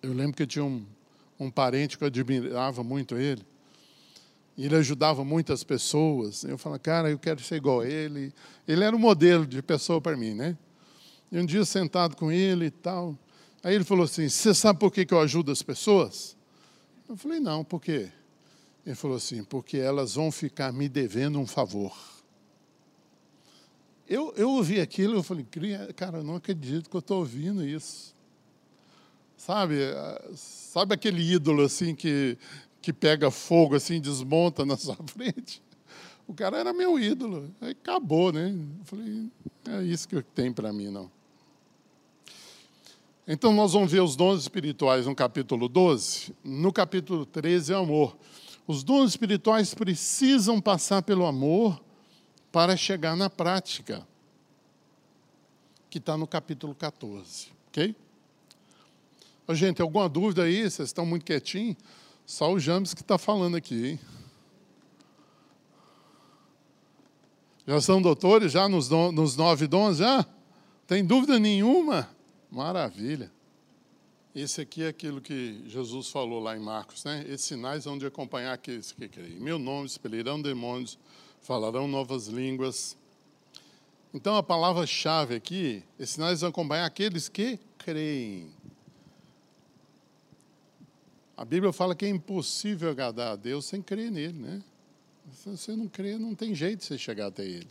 Eu lembro que eu tinha um, um parente que eu admirava muito ele. Ele ajudava muitas pessoas. Eu falava, cara, eu quero ser igual a ele. Ele era um modelo de pessoa para mim, né? E um dia sentado com ele e tal. Aí ele falou assim: Você sabe por que eu ajudo as pessoas? Eu falei: Não, por quê? Ele falou assim: porque elas vão ficar me devendo um favor. Eu, eu ouvi aquilo, eu falei, cara, eu não acredito que eu estou ouvindo isso. Sabe, sabe aquele ídolo assim que, que pega fogo assim, desmonta na sua frente? O cara era meu ídolo. Aí acabou, né? Eu falei, é isso que tem para mim, não. Então nós vamos ver os dons espirituais no capítulo 12. No capítulo 13 é amor. Os dons espirituais precisam passar pelo amor para chegar na prática, que está no capítulo 14. Ok? Ô, gente, alguma dúvida aí? Vocês estão muito quietinhos? Só o James que está falando aqui, hein? Já são doutores, já nos, nos nove dons, já? Tem dúvida nenhuma? Maravilha. Esse aqui é aquilo que Jesus falou lá em Marcos, né? Esses sinais vão de acompanhar aqueles que creem. Meu nome expelirão demônios, falarão novas línguas. Então a palavra-chave aqui, esses sinais vão acompanhar aqueles que creem. A Bíblia fala que é impossível agradar a Deus sem crer nele, né? Se você não crê, não tem jeito de você chegar até ele.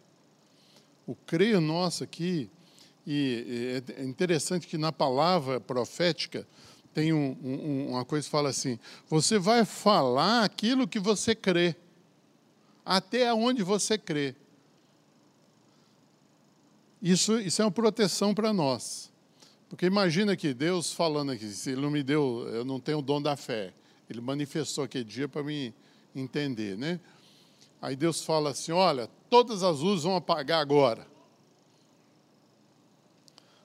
O crer nosso aqui e é interessante que na palavra profética tem um, um, uma coisa que fala assim: você vai falar aquilo que você crê, até onde você crê. Isso, isso é uma proteção para nós. Porque imagina que Deus falando aqui, se Ele não me deu, eu não tenho o dom da fé. Ele manifestou aquele dia para me entender, né? Aí Deus fala assim: olha, todas as luzes vão apagar agora.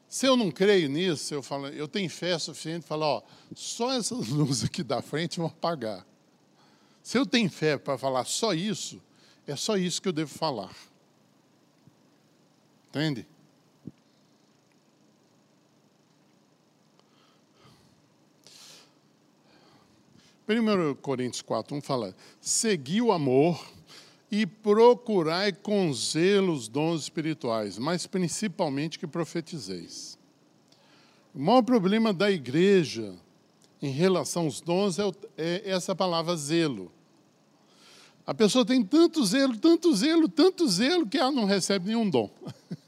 Se eu não creio nisso, eu falo, eu tenho fé suficiente para falar, ó, só essas luzes aqui da frente vão apagar. Se eu tenho fé para falar só isso, é só isso que eu devo falar. Entende? 1 Coríntios 4, 1 fala: segui o amor e procurai com zelo os dons espirituais, mas principalmente que profetizeis. O maior problema da igreja em relação aos dons é, é essa palavra zelo. A pessoa tem tanto zelo, tanto zelo, tanto zelo que ela não recebe nenhum dom.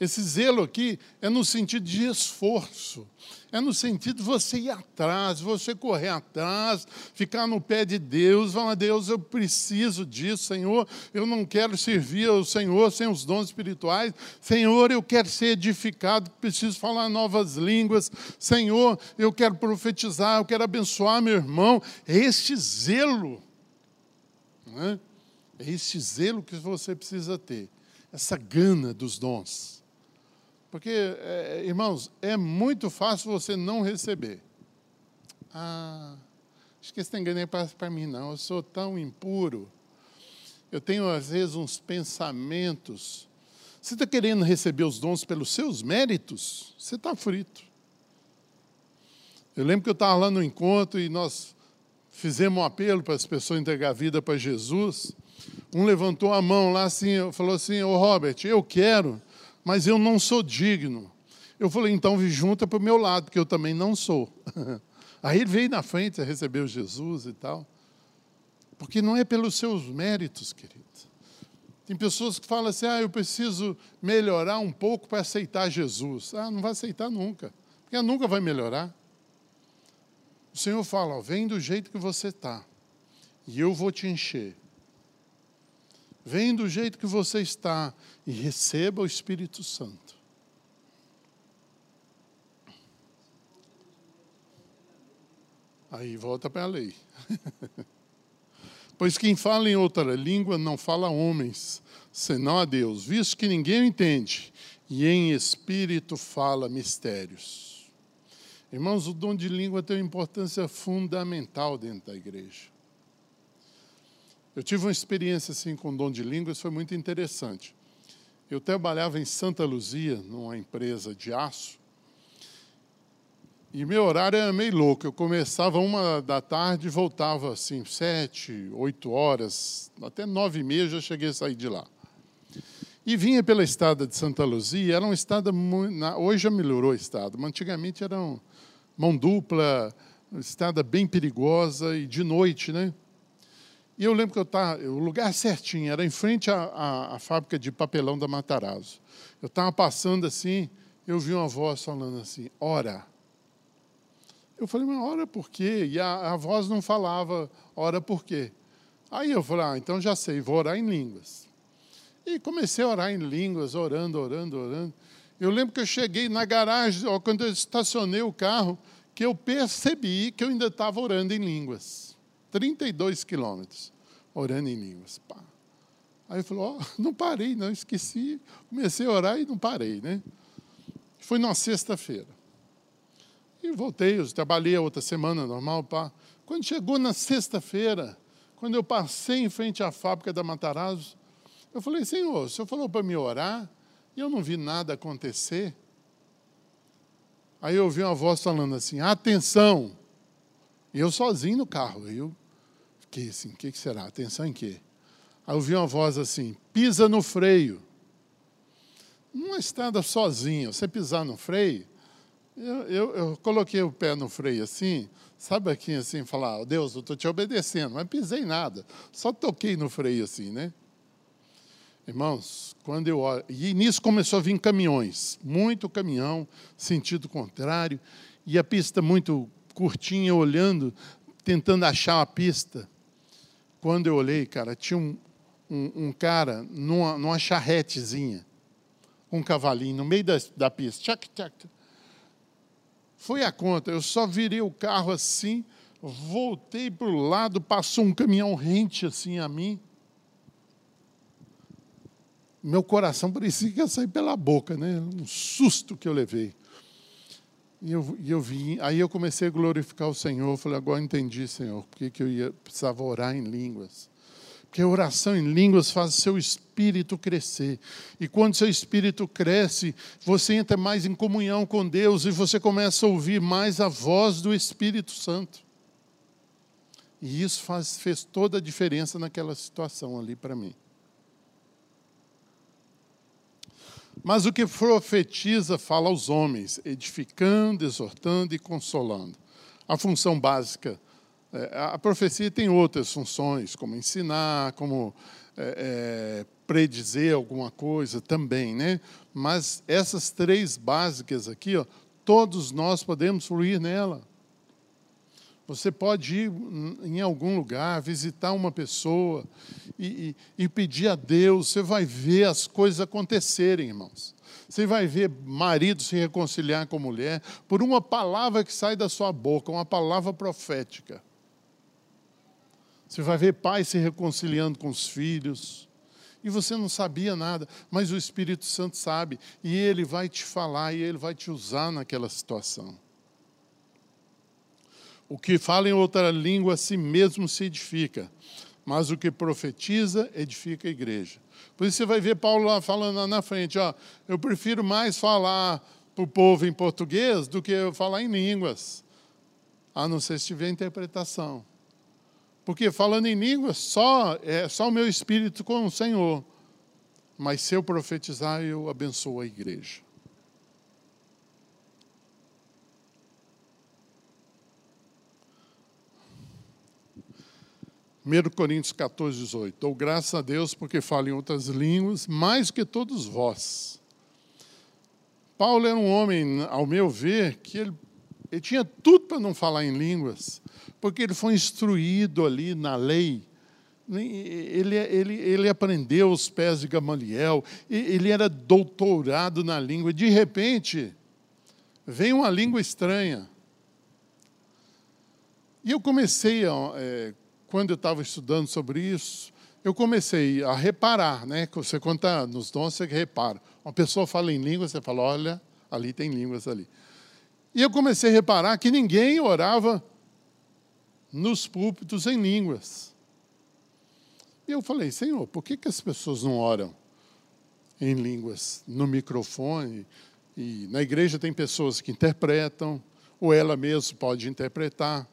Esse zelo aqui é no sentido de esforço, é no sentido de você ir atrás, você correr atrás, ficar no pé de Deus, falar, Deus, eu preciso disso, Senhor, eu não quero servir ao Senhor sem os dons espirituais, Senhor, eu quero ser edificado, preciso falar novas línguas, Senhor, eu quero profetizar, eu quero abençoar meu irmão. É este zelo, né? é este zelo que você precisa ter, essa gana dos dons. Porque, é, irmãos, é muito fácil você não receber. Ah, acho que esse tem nem passa para mim, não. Eu sou tão impuro. Eu tenho, às vezes, uns pensamentos. Você está querendo receber os dons pelos seus méritos? Você está frito. Eu lembro que eu estava lá no encontro e nós fizemos um apelo para as pessoas entregar a vida para Jesus. Um levantou a mão lá assim, falou assim: Ô Robert, eu quero mas eu não sou digno. Eu falei, então junta para o meu lado, porque eu também não sou. Aí ele veio na frente, recebeu Jesus e tal. Porque não é pelos seus méritos, querido. Tem pessoas que falam assim: ah, eu preciso melhorar um pouco para aceitar Jesus. Ah, não vai aceitar nunca, porque nunca vai melhorar. O Senhor fala: ó, vem do jeito que você está, e eu vou te encher. Vem do jeito que você está e receba o Espírito Santo. Aí volta para a lei. pois quem fala em outra língua não fala a homens, senão a Deus, visto que ninguém entende, e em espírito fala mistérios. Irmãos, o dom de língua tem uma importância fundamental dentro da igreja. Eu tive uma experiência assim com dom de línguas, foi muito interessante. Eu trabalhava em Santa Luzia, numa empresa de aço, e meu horário era meio louco. Eu começava uma da tarde e voltava assim, sete, oito horas, até nove e meia já cheguei a sair de lá. E vinha pela estrada de Santa Luzia, era uma estrada, hoje já melhorou a estrada, mas antigamente era uma mão dupla, estrada bem perigosa e de noite, né? E eu lembro que eu estava, o lugar certinho, era em frente à, à, à fábrica de papelão da Matarazzo. Eu estava passando assim, eu vi uma voz falando assim, ora. Eu falei, mas ora por quê? E a, a voz não falava, ora por quê? Aí eu falei, ah, então já sei, vou orar em línguas. E comecei a orar em línguas, orando, orando, orando. Eu lembro que eu cheguei na garagem, quando eu estacionei o carro, que eu percebi que eu ainda estava orando em línguas. 32 quilômetros, orando em línguas. Pá. Aí eu falou, oh, não parei, não, esqueci. Comecei a orar e não parei, né? Foi numa sexta-feira. E voltei, eu trabalhei a outra semana, normal, pá. Quando chegou na sexta-feira, quando eu passei em frente à fábrica da Matarazzo, eu falei, Senhor, o Senhor falou para me orar e eu não vi nada acontecer. Aí eu ouvi uma voz falando assim, atenção, eu sozinho no carro. Eu fiquei assim, o que, que será? Atenção em quê? Aí eu uma voz assim, pisa no freio. Numa estrada sozinho, você pisar no freio, eu, eu, eu, coloquei o pé no freio assim, sabe aqui assim, falar, Deus, eu estou te obedecendo, mas pisei nada, só toquei no freio assim, né? Irmãos, quando eu olho, e nisso começou a vir caminhões, muito caminhão, sentido contrário, e a pista muito curtinha olhando, tentando achar a pista. Quando eu olhei, cara, tinha um, um, um cara numa, numa charretezinha, um cavalinho no meio da, da pista. Tchac, tchac. Foi a conta, eu só virei o carro assim, voltei para o lado, passou um caminhão rente assim a mim. meu coração parecia que ia sair pela boca, né? Um susto que eu levei. E eu, e eu vim, aí eu comecei a glorificar o Senhor. Falei, agora entendi, Senhor, porque que eu ia, precisava orar em línguas. Porque a oração em línguas faz seu espírito crescer. E quando seu espírito cresce, você entra mais em comunhão com Deus e você começa a ouvir mais a voz do Espírito Santo. E isso faz, fez toda a diferença naquela situação ali para mim. Mas o que profetiza fala aos homens, edificando, exortando e consolando. A função básica. É, a profecia tem outras funções, como ensinar, como é, é, predizer alguma coisa também, né? Mas essas três básicas aqui, ó, todos nós podemos fluir nela. Você pode ir em algum lugar, visitar uma pessoa e, e, e, pedir a Deus, você vai ver as coisas acontecerem, irmãos. Você vai ver marido se reconciliar com mulher por uma palavra que sai da sua boca, uma palavra profética. Você vai ver pai se reconciliando com os filhos. E você não sabia nada, mas o Espírito Santo sabe, e ele vai te falar, e ele vai te usar naquela situação. O que fala em outra língua a si mesmo se edifica, mas o que profetiza edifica a igreja. Por isso você vai ver Paulo lá falando lá na frente, ó, eu prefiro mais falar para o povo em português do que falar em línguas, a não ser se tiver interpretação. Porque falando em línguas, só é só o meu espírito com o Senhor. Mas se eu profetizar, eu abençoo a igreja. 1 Coríntios 14, 18. Dou graças a Deus porque falo em outras línguas, mais que todos vós. Paulo era um homem, ao meu ver, que ele, ele tinha tudo para não falar em línguas, porque ele foi instruído ali na lei. Ele, ele, ele aprendeu os pés de Gamaliel, ele era doutorado na língua. De repente, vem uma língua estranha. E eu comecei a. É, quando eu estava estudando sobre isso, eu comecei a reparar, né? Você conta nos dons, você repara. Uma pessoa fala em língua, você fala, olha, ali tem línguas ali. E eu comecei a reparar que ninguém orava nos púlpitos em línguas. E eu falei, Senhor, por que, que as pessoas não oram em línguas no microfone? E na igreja tem pessoas que interpretam, ou ela mesma pode interpretar.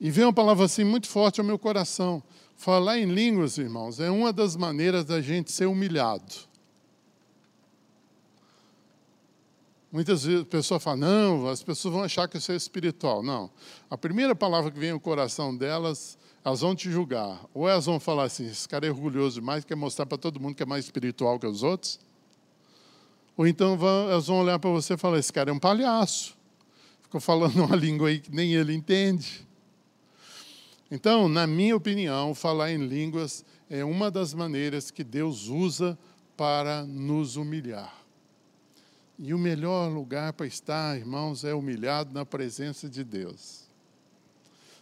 E veio uma palavra assim muito forte ao meu coração. Falar em línguas, irmãos, é uma das maneiras da gente ser humilhado. Muitas vezes a pessoa fala, não, as pessoas vão achar que isso é espiritual. Não. A primeira palavra que vem ao coração delas, elas vão te julgar. Ou elas vão falar assim, esse cara é orgulhoso demais, quer mostrar para todo mundo que é mais espiritual que os outros. Ou então elas vão olhar para você e falar, esse cara é um palhaço. Ficou falando uma língua aí que nem ele entende. Então, na minha opinião, falar em línguas é uma das maneiras que Deus usa para nos humilhar. E o melhor lugar para estar, irmãos, é humilhado na presença de Deus.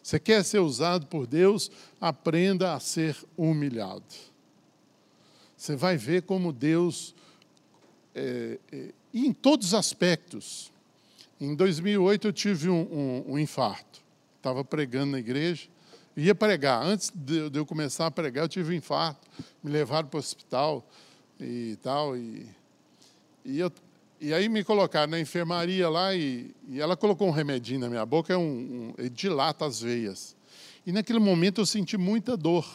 Você quer ser usado por Deus? Aprenda a ser humilhado. Você vai ver como Deus, é, é, em todos os aspectos. Em 2008 eu tive um, um, um infarto. Estava pregando na igreja ia pregar. Antes de, eu começar a pregar, eu tive um infarto, me levaram para o hospital e tal. E, e, eu, e aí me colocaram na enfermaria lá e, e ela colocou um remedinho na minha boca, é um, um, dilata as veias. E naquele momento eu senti muita dor.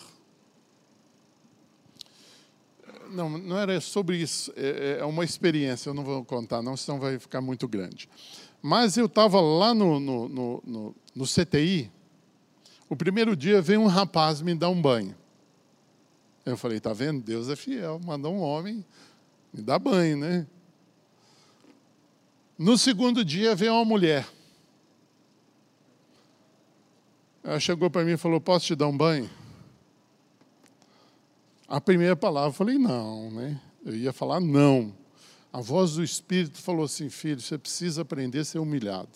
Não, não era sobre isso, é, é, é uma experiência, eu não vou contar, não, senão vai ficar muito grande. Mas eu estava lá no, no, no, no, no CTI, o primeiro dia veio um rapaz me dar um banho. Eu falei, tá vendo? Deus é fiel, mandou um homem me dar banho, né? No segundo dia veio uma mulher. Ela chegou para mim e falou: Posso te dar um banho? A primeira palavra eu falei: Não, né? Eu ia falar não. A voz do Espírito falou assim: Filho, você precisa aprender a ser humilhado.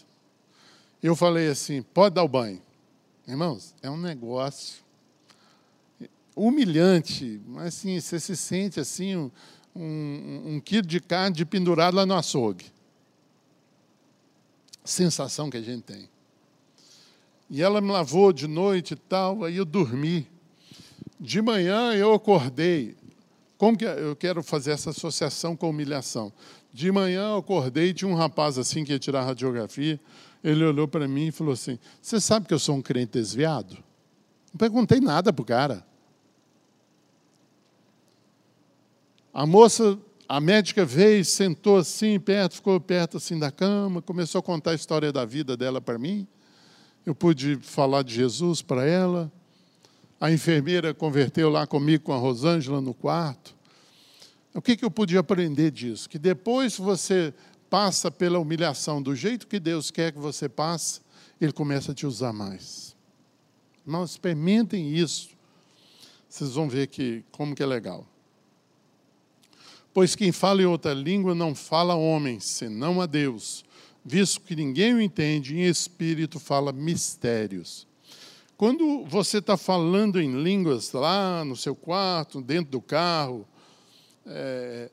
Eu falei assim: Pode dar o banho. Irmãos, é um negócio. humilhante, mas assim, você se sente assim, um, um, um quilo de carne de pendurado lá no açougue. Sensação que a gente tem. E ela me lavou de noite e tal, aí eu dormi. De manhã eu acordei. Como que eu quero fazer essa associação com humilhação? De manhã eu acordei e tinha um rapaz assim que ia tirar radiografia. Ele olhou para mim e falou assim: Você sabe que eu sou um crente desviado? Não perguntei nada para o cara. A moça, a médica veio, sentou assim perto, ficou perto assim da cama, começou a contar a história da vida dela para mim. Eu pude falar de Jesus para ela. A enfermeira converteu lá comigo com a Rosângela no quarto. O que, que eu pude aprender disso? Que depois você passa pela humilhação do jeito que Deus quer que você passe, Ele começa a te usar mais. Não experimentem isso. Vocês vão ver que como que é legal. Pois quem fala em outra língua não fala a homens, senão a Deus, visto que ninguém o entende, em espírito fala mistérios. Quando você está falando em línguas lá no seu quarto, dentro do carro, é,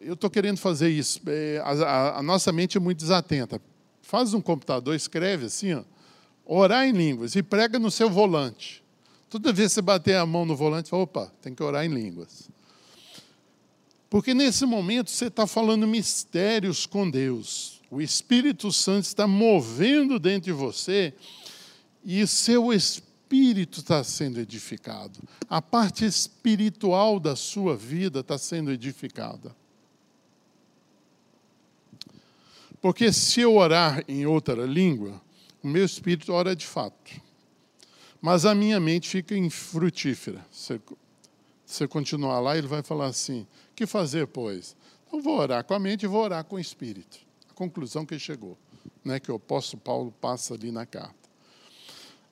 eu estou querendo fazer isso. É, a, a, nossa mente é muito desatenta. Faz um computador, escreve assim, ó, orar em línguas e prega no seu volante. Toda vez que você bater a mão no volante, fala, opa, tem que orar em línguas. Porque nesse momento você está falando mistérios com Deus. O Espírito Santo está movendo dentro de você e seu espírito está sendo edificado. A parte espiritual da sua vida está sendo edificada. Porque se eu orar em outra língua, o meu espírito ora de fato. Mas a minha mente fica infrutífera. Você, você continuar lá, ele vai falar assim: que fazer, pois? Então vou orar com a mente e vou orar com o espírito. A conclusão que chegou, né, que o apóstolo Paulo passa ali na carta.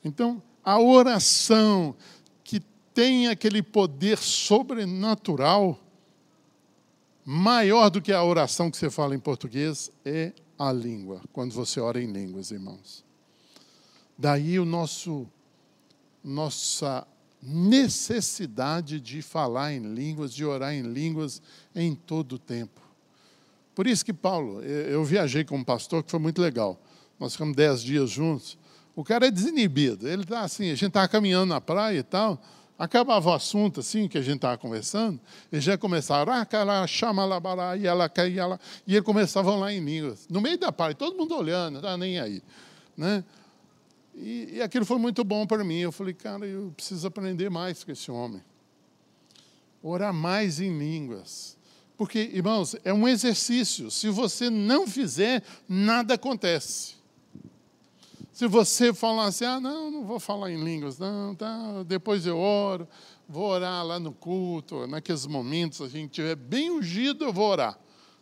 Então, a oração que tem aquele poder sobrenatural, maior do que a oração que você fala em português, é a língua, quando você ora em línguas, irmãos. Daí o nosso nossa necessidade de falar em línguas, de orar em línguas em todo o tempo. Por isso que Paulo, eu viajei com um pastor que foi muito legal. Nós ficamos dez dias juntos. O cara é desinibido. Ele está assim, a gente estava caminhando na praia e tal. Acabava o assunto assim que a gente estava conversando, e já começava, ah, chama e ela caía lá, e ele começava lá em línguas. No meio da praia, todo mundo olhando, não estava nem aí. Né? E, e aquilo foi muito bom para mim. Eu falei, cara, eu preciso aprender mais com esse homem. Orar mais em línguas. Porque, irmãos, é um exercício. Se você não fizer, nada acontece. Se você falar assim, ah, não, não vou falar em línguas, não, tá, depois eu oro, vou orar lá no culto, naqueles momentos, a gente estiver bem ungido, eu vou orar.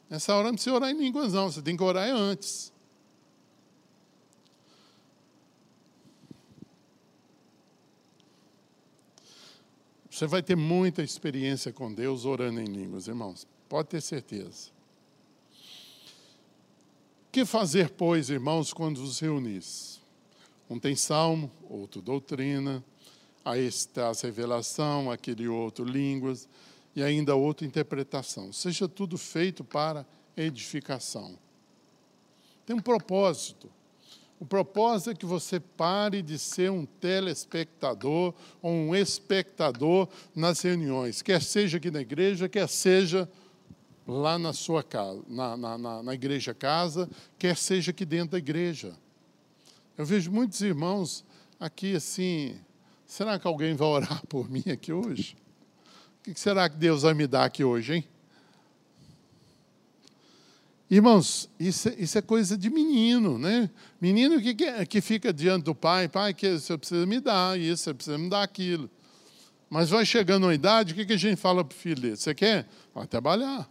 Nessa hora não precisa orar em línguas, não, você tem que orar antes. Você vai ter muita experiência com Deus orando em línguas, irmãos. Pode ter certeza. O que fazer, pois, irmãos, quando vos reunis? Um tem salmo, outro doutrina, aí está a revelação, aquele outro línguas, e ainda outra interpretação. Seja tudo feito para edificação. Tem um propósito. O propósito é que você pare de ser um telespectador ou um espectador nas reuniões, quer seja aqui na igreja, quer seja lá na sua casa, na, na, na, na igreja casa, quer seja aqui dentro da igreja. Eu vejo muitos irmãos aqui assim, será que alguém vai orar por mim aqui hoje? O que será que Deus vai me dar aqui hoje, hein? Irmãos, isso, é, isso é coisa de menino, né? Menino que, que fica diante do pai, pai, que você precisa me dar isso, você precisa me dar aquilo. Mas vai chegando uma idade, o que, que a gente fala para o filho dele? Você quer? Vai trabalhar.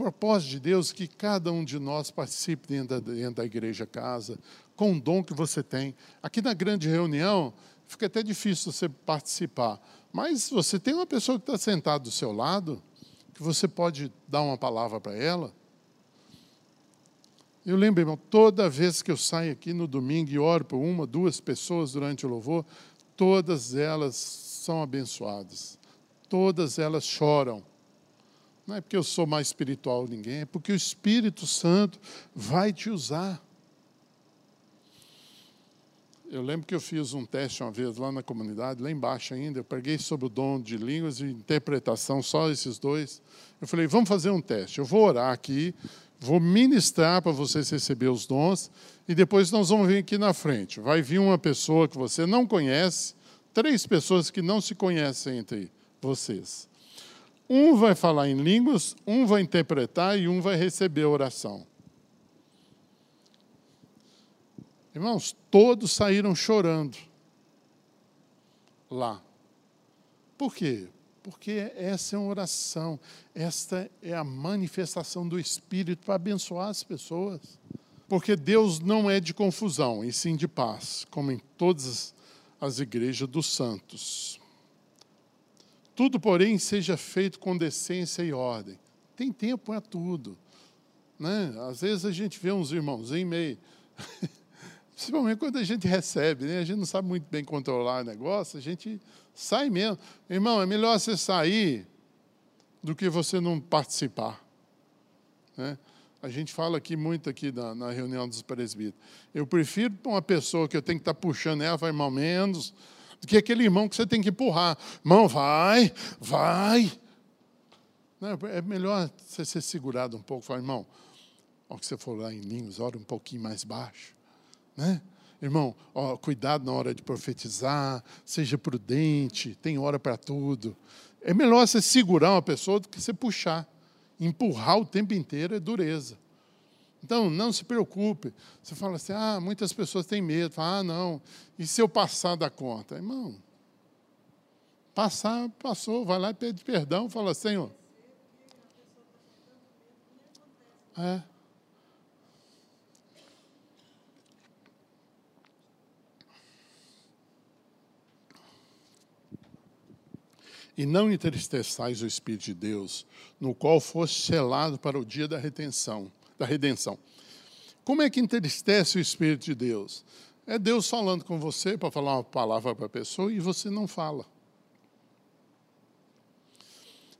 Propósito de Deus que cada um de nós participe dentro da, dentro da igreja casa, com o dom que você tem. Aqui na grande reunião, fica até difícil você participar. Mas você tem uma pessoa que está sentada do seu lado, que você pode dar uma palavra para ela. Eu lembro, irmão, toda vez que eu saio aqui no domingo e oro por uma, duas pessoas durante o louvor, todas elas são abençoadas. Todas elas choram. Não é porque eu sou mais espiritual que ninguém, é porque o Espírito Santo vai te usar. Eu lembro que eu fiz um teste uma vez lá na comunidade, lá embaixo ainda, eu preguei sobre o dom de línguas e interpretação, só esses dois. Eu falei, vamos fazer um teste. Eu vou orar aqui, vou ministrar para vocês receber os dons, e depois nós vamos vir aqui na frente. Vai vir uma pessoa que você não conhece, três pessoas que não se conhecem entre vocês. Um vai falar em línguas, um vai interpretar e um vai receber a oração. Irmãos, todos saíram chorando lá. Por quê? Porque essa é uma oração, esta é a manifestação do Espírito para abençoar as pessoas. Porque Deus não é de confusão, e sim de paz, como em todas as igrejas dos santos. Tudo, porém, seja feito com decência e ordem. Tem tempo para tudo. Né? Às vezes a gente vê uns irmãozinhos meio Principalmente quando a gente recebe, né? a gente não sabe muito bem controlar o negócio, a gente sai mesmo. Irmão, é melhor você sair do que você não participar. Né? A gente fala aqui muito aqui na, na reunião dos presbíteros. Eu prefiro uma pessoa que eu tenho que estar puxando ela, vai mal menos, do que aquele irmão que você tem que empurrar. Irmão, vai, vai. É melhor você ser segurado um pouco. Falar, irmão, ó, que você for lá em línguas, ora um pouquinho mais baixo. Né? Irmão, ó, cuidado na hora de profetizar, seja prudente, tem hora para tudo. É melhor você segurar uma pessoa do que você puxar. Empurrar o tempo inteiro é dureza. Então, não se preocupe. Você fala assim, ah, muitas pessoas têm medo. Fala, ah, não, e se eu passar da conta? Irmão, passar, passou, vai lá e pede perdão, fala, Senhor. É. E não entristeçais o Espírito de Deus, no qual foste selado para o dia da retenção, da redenção. Como é que entristece o Espírito de Deus? É Deus falando com você para falar uma palavra para a pessoa e você não fala.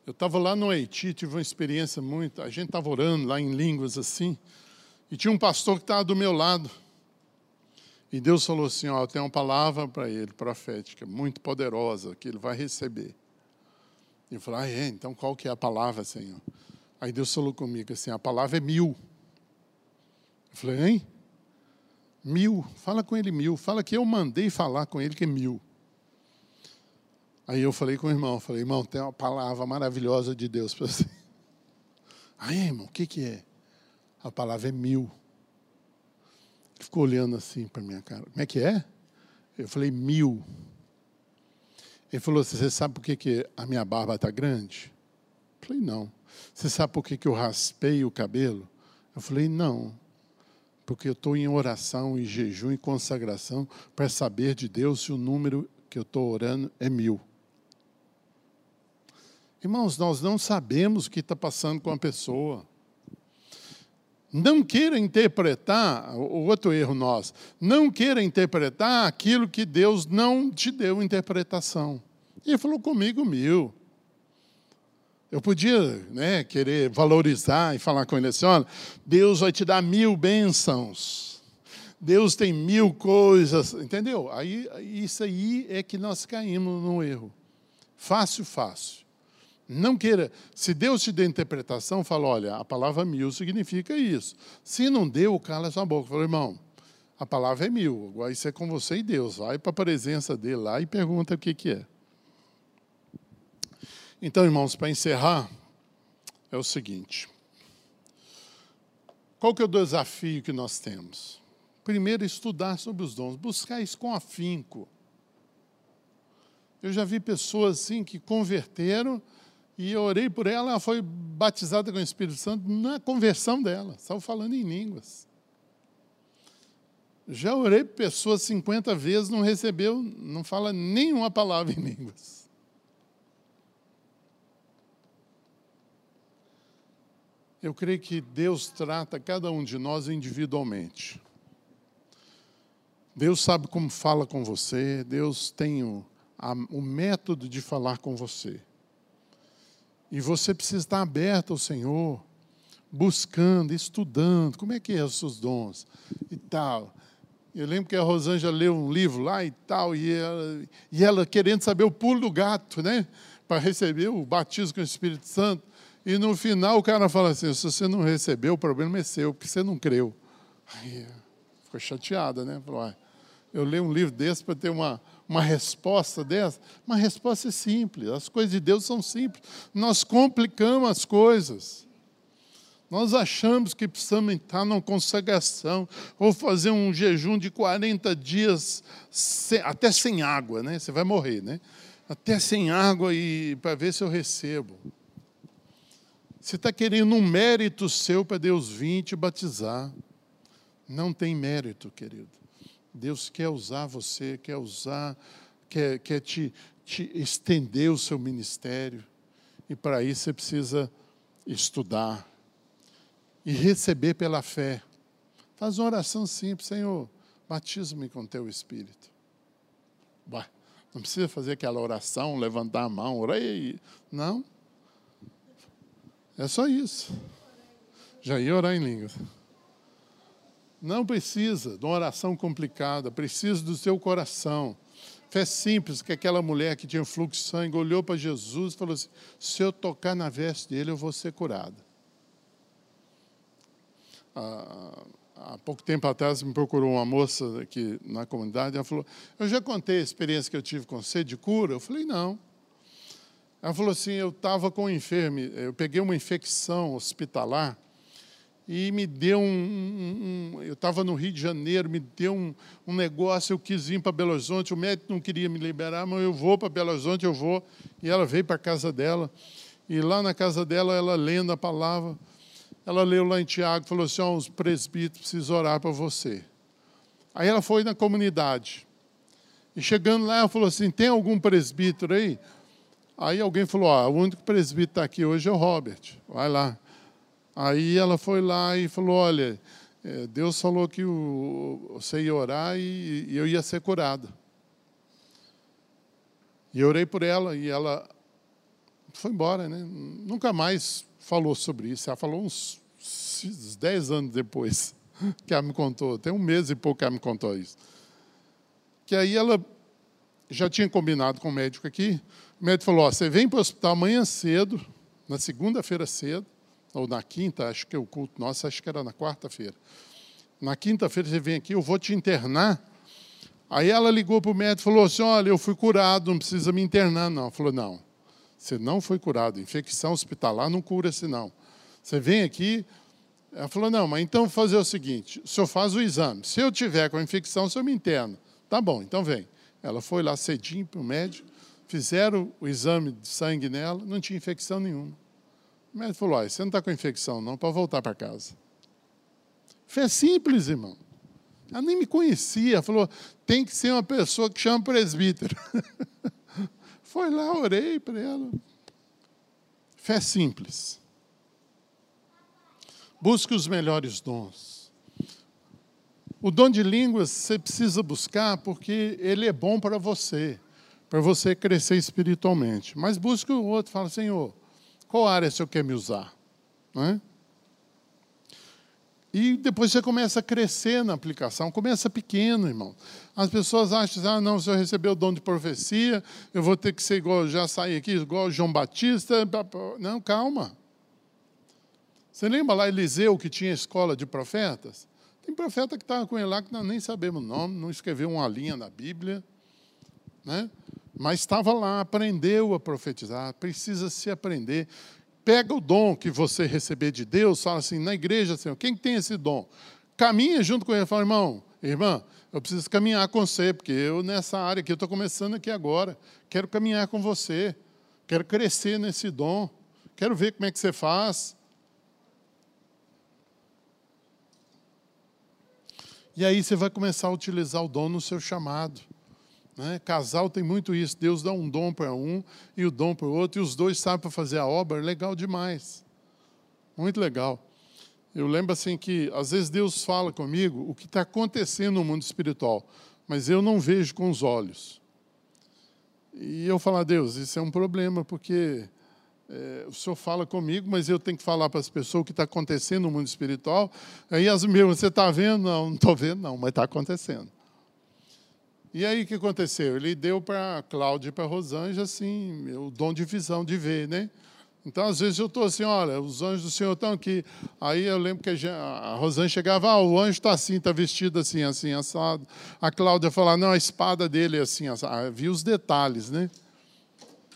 Eu estava lá no Haiti, tive uma experiência muito. A gente estava orando lá em línguas assim, e tinha um pastor que estava do meu lado. E Deus falou assim: Ó, eu tenho uma palavra para ele, profética, muito poderosa, que ele vai receber. E eu falei, ah, é? Então qual que é a palavra, Senhor? Aí Deus falou comigo assim, a palavra é mil. Eu falei, hein? Mil. Fala com ele mil. Fala que eu mandei falar com ele que é mil. Aí eu falei com o irmão, falei, irmão, tem uma palavra maravilhosa de Deus para você. Aí, irmão, o que, que é? A palavra é mil. Ele ficou olhando assim para minha cara. Como é que é? Eu falei, mil. Ele falou: Você sabe por que, que a minha barba está grande? Eu falei: Não. Você sabe por que, que eu raspei o cabelo? Eu falei: Não. Porque eu estou em oração, em jejum e consagração para saber de Deus se o número que eu estou orando é mil. Irmãos, nós não sabemos o que está passando com a pessoa. Não queira interpretar, o outro erro nosso, não queira interpretar aquilo que Deus não te deu interpretação. E ele falou comigo mil. Eu podia né, querer valorizar e falar com ele assim: olha, Deus vai te dar mil bênçãos. Deus tem mil coisas, entendeu? Aí, isso aí é que nós caímos no erro. Fácil, fácil. Não queira. Se Deus te deu interpretação, fala: olha, a palavra mil significa isso. Se não deu, cala sua boca. Fala, irmão, a palavra é mil. Agora isso é com você e Deus. Vai para a presença dele lá e pergunta o que, que é. Então, irmãos, para encerrar, é o seguinte. Qual que é o desafio que nós temos? Primeiro, estudar sobre os dons, buscar isso com afinco. Eu já vi pessoas assim que converteram e eu orei por ela, ela foi batizada com o Espírito Santo na conversão dela, estava falando em línguas. Já orei por pessoas 50 vezes, não recebeu, não fala nenhuma palavra em línguas. Eu creio que Deus trata cada um de nós individualmente. Deus sabe como fala com você, Deus tem o, a, o método de falar com você. E você precisa estar aberto ao Senhor, buscando, estudando, como é que é os seus dons e tal. Eu lembro que a Rosângela leu um livro lá e tal, e ela, e ela querendo saber o pulo do gato, né? Para receber o batismo com o Espírito Santo. E no final o cara fala assim: se você não recebeu, o problema é seu, porque você não creu. Aí ficou chateada, né? Falou: ah, eu leio um livro desse para ter uma, uma resposta dessa. Uma resposta é simples, as coisas de Deus são simples. Nós complicamos as coisas. Nós achamos que precisamos entrar numa consagração, ou fazer um jejum de 40 dias, até sem água, né? Você vai morrer, né? Até sem água e para ver se eu recebo. Você está querendo um mérito seu para Deus vir te batizar. Não tem mérito, querido. Deus quer usar você, quer usar, quer, quer te, te estender o seu ministério. E para isso você precisa estudar e receber pela fé. Faz uma oração simples, Senhor, batiza-me com teu Espírito. Bah, não precisa fazer aquela oração, levantar a mão, orei. Não. É só isso. Já ia orar em línguas. Não precisa de uma oração complicada, precisa do seu coração. Fé simples, que aquela mulher que tinha fluxo de sangue olhou para Jesus e falou assim: se eu tocar na veste dele, eu vou ser curada. Ah, há pouco tempo atrás me procurou uma moça aqui na comunidade, ela falou: Eu já contei a experiência que eu tive com você de cura? Eu falei: Não. Ela falou assim: eu estava com um enfermo, eu peguei uma infecção hospitalar e me deu um. um, um eu estava no Rio de Janeiro, me deu um, um negócio, eu quis ir para Belo Horizonte, o médico não queria me liberar, mas eu vou para Belo Horizonte, eu vou. E ela veio para a casa dela, e lá na casa dela, ela lendo a palavra, ela leu lá em Tiago, falou assim: oh, os presbíteros precisam orar para você. Aí ela foi na comunidade. E chegando lá, ela falou assim: tem algum presbítero aí? Aí alguém falou: o único presbítero que está aqui hoje é o Robert, vai lá. Aí ela foi lá e falou: olha, é, Deus falou que você ia orar e, eu ia ser curada. E eu orei por ela e ela foi embora, né? Nunca mais falou sobre isso. Ela falou uns, uns 10 anos depois que ela me contou. Tem um mês e pouco que ela me contou isso. Que aí ela já tinha combinado com o médico aqui o médico falou: você vem para o hospital amanhã cedo, na segunda-feira cedo, ou na quinta, acho que é o culto nosso, acho que era na quarta-feira. Na quinta-feira você vem aqui, eu vou te internar. Aí ela ligou para o médico e falou assim: olha, eu fui curado, não precisa me internar, não. Falou: não, você não foi curado. Infecção hospitalar não cura-se, não. Você vem aqui. Ela falou: não, mas então fazer o seguinte: o senhor faz o exame. Se eu tiver com a infecção, o senhor me interna. Tá bom, então vem. Ela foi lá cedinho para o médico. Fizeram o exame de sangue nela, não tinha infecção nenhuma. O médico falou: ah, você não está com infecção, não, para voltar para casa. Fé simples, irmão. Ela nem me conhecia, falou: tem que ser uma pessoa que chama presbítero. Foi lá, orei para ela. Fé simples. Busque os melhores dons. O dom de línguas você precisa buscar porque ele é bom para você para você crescer espiritualmente. Mas busque o outro, fala, Senhor, qual área o Senhor quer me usar? Né? E depois você começa a crescer na aplicação, começa pequeno, irmão. As pessoas acham, ah, não, se eu receber o dom de profecia, eu vou ter que ser igual, já saí aqui, igual João Batista. Não, calma. Você lembra lá Eliseu, que tinha escola de profetas? Tem profeta que estava com ele lá que nós nem sabemos o nome, não escreveu uma linha na Bíblia. Né? Mas estava lá, aprendeu a profetizar, precisa se aprender. Pega o dom que você receber de Deus, fala assim, na igreja, Senhor, quem tem esse dom? Caminha junto com ele, fala, irmão, irmã, eu preciso caminhar com você, porque eu nessa área aqui, eu estou começando aqui agora, quero caminhar com você, quero crescer nesse dom, quero ver como é que você faz. E aí você vai começar a utilizar o dom no seu chamado. Né? Casal tem muito isso. Deus dá um dom para um e o dom para o outro, e os dois sabem para fazer a obra, legal demais. Muito legal. Eu lembro assim que às vezes Deus fala comigo o que está acontecendo no mundo espiritual, mas eu não vejo com os olhos. E eu falo, Deus, isso é um problema, porque é, o Senhor fala comigo, mas eu tenho que falar para as pessoas o que está acontecendo no mundo espiritual. Aí as minhas, você está vendo? Não, não estou vendo, não, mas está acontecendo. E aí o que aconteceu? Ele deu para Cláudia e para Rosângela assim, o dom de visão, de ver, né? Então, às vezes eu estou assim, olha, os anjos do Senhor estão aqui. Aí eu lembro que a Rosângela chegava, ah, o anjo está assim, está vestido assim, assim, assado. A Cláudia falava, não, a espada dele é assim, assado. Ah, os detalhes, né?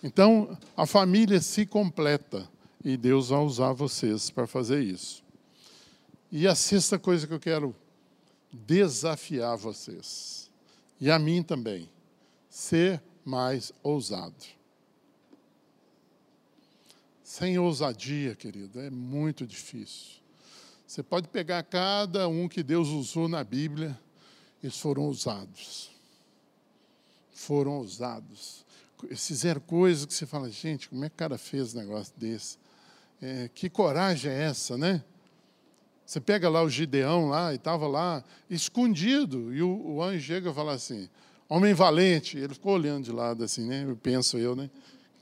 Então, a família se completa e Deus vai usar vocês para fazer isso. E a sexta coisa que eu quero desafiar vocês, e a mim também, ser mais ousado. Sem ousadia, querido, é muito difícil. Você pode pegar cada um que Deus usou na Bíblia, eles foram ousados. Foram ousados fizeram coisas que você fala, gente, como é que o cara fez um negócio desse? É, que coragem é essa, né? Você pega lá o Gideão lá, e estava lá, escondido, e o, o, anjo chega e fala assim, homem valente, ele ficou olhando de lado assim, né? Eu penso eu, né?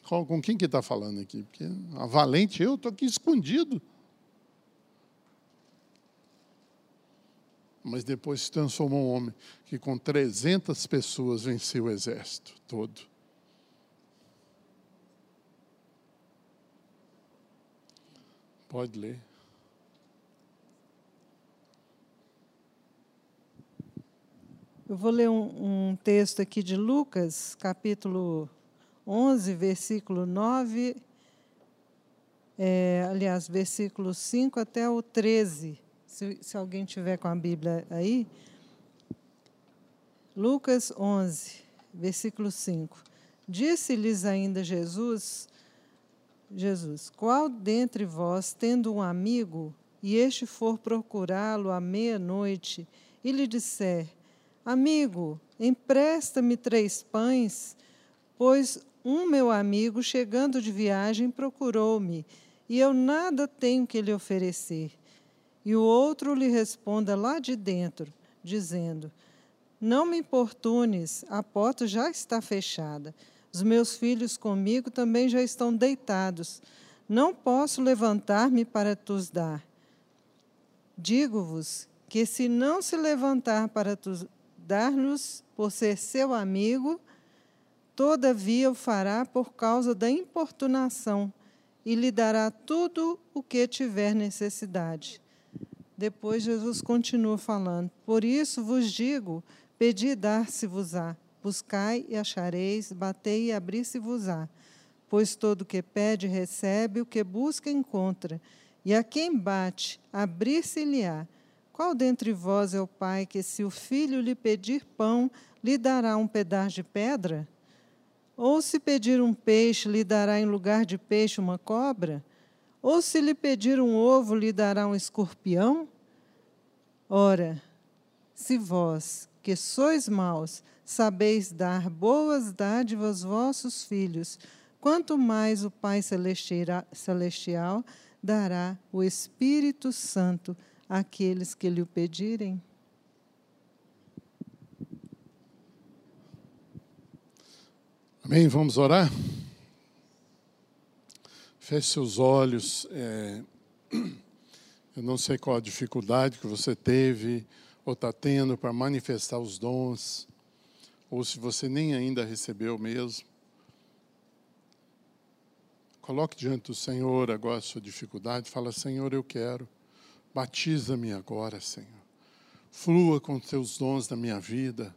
Com, com quem que está falando aqui? Porque a valente, eu estou aqui escondido. Mas depois se transformou um homem que com 300 pessoas venceu o exército todo. Pode ler. Eu vou ler um, um, texto aqui de Lucas, capítulo 11, versículo 9, é, aliás, versículo 5 até o 13, se, se alguém tiver com a Bíblia aí. Lucas 11, versículo 5. Disse-lhes ainda Jesus: Jesus: Qual dentre vós, tendo um amigo, e este for procurá-lo à meia-noite, e lhe disser: Amigo, empresta-me três pães, pois um meu amigo, chegando de viagem, procurou-me, e eu nada tenho que lhe oferecer. E o outro lhe responda lá de dentro, dizendo: Não me importunes, a porta já está fechada os meus filhos comigo também já estão deitados. Não posso levantar-me para tus dar. Digo-vos que se não se levantar para dar-nos por ser seu amigo, todavia o fará por causa da importunação e lhe dará tudo o que tiver necessidade. Depois Jesus continua falando: Por isso vos digo: pedi e dar-se-vos-á. Buscai e achareis, batei e abri-se-vos-á. Pois todo o que pede recebe, o que busca encontra. E a quem bate, abrir-se-lhe-á. Qual dentre vós é o pai que, se o filho lhe pedir pão, lhe dará um pedaço de pedra? Ou se pedir um peixe, lhe dará em lugar de peixe uma cobra? Ou se lhe pedir um ovo, lhe dará um escorpião? Ora, se vós, que sois maus, sabeis dar boas dádivas aos vossos filhos, quanto mais o Pai Celestial dará o Espírito Santo àqueles que lhe o pedirem? Amém? Vamos orar? Feche seus olhos. É... Eu não sei qual a dificuldade que você teve ou está tendo para manifestar os dons ou se você nem ainda recebeu mesmo, coloque diante do Senhor agora a sua dificuldade, fala: Senhor, eu quero, batiza-me agora, Senhor. Flua com teus dons na minha vida.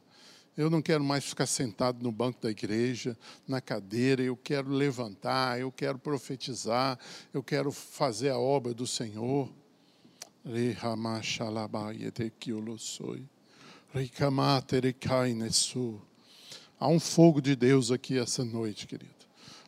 Eu não quero mais ficar sentado no banco da igreja, na cadeira, eu quero levantar, eu quero profetizar, eu quero fazer a obra do Senhor. Há um fogo de Deus aqui essa noite, querido.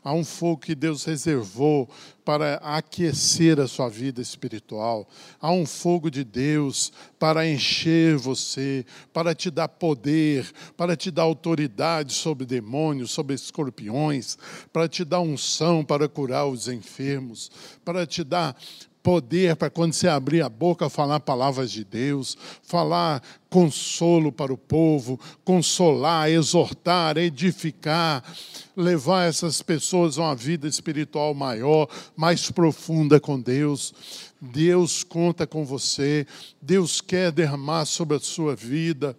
Há um fogo que Deus reservou para aquecer a sua vida espiritual. Há um fogo de Deus para encher você, para te dar poder, para te dar autoridade sobre demônios, sobre escorpiões, para te dar unção para curar os enfermos, para te dar poder para quando você abrir a boca falar palavras de Deus, falar consolo para o povo, consolar, exortar, edificar, levar essas pessoas a uma vida espiritual maior, mais profunda com Deus. Deus conta com você, Deus quer derramar sobre a sua vida.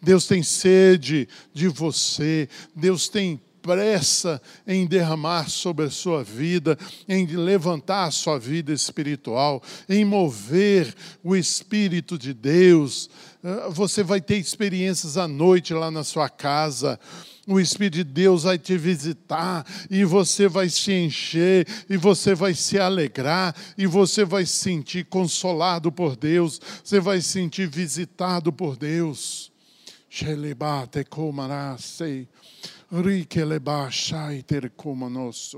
Deus tem sede de você, Deus tem pressa em derramar sobre a sua vida, em levantar a sua vida espiritual, em mover o Espírito de Deus. Ah, você vai ter experiências à noite lá na sua casa o Espírito de Deus vai te visitar e você vai se encher e você vai se alegrar e você vai se sentir consolado por Deus, você vai se sentir visitado por Deus. Shelebate komarasei, rikeleba shai ter como nós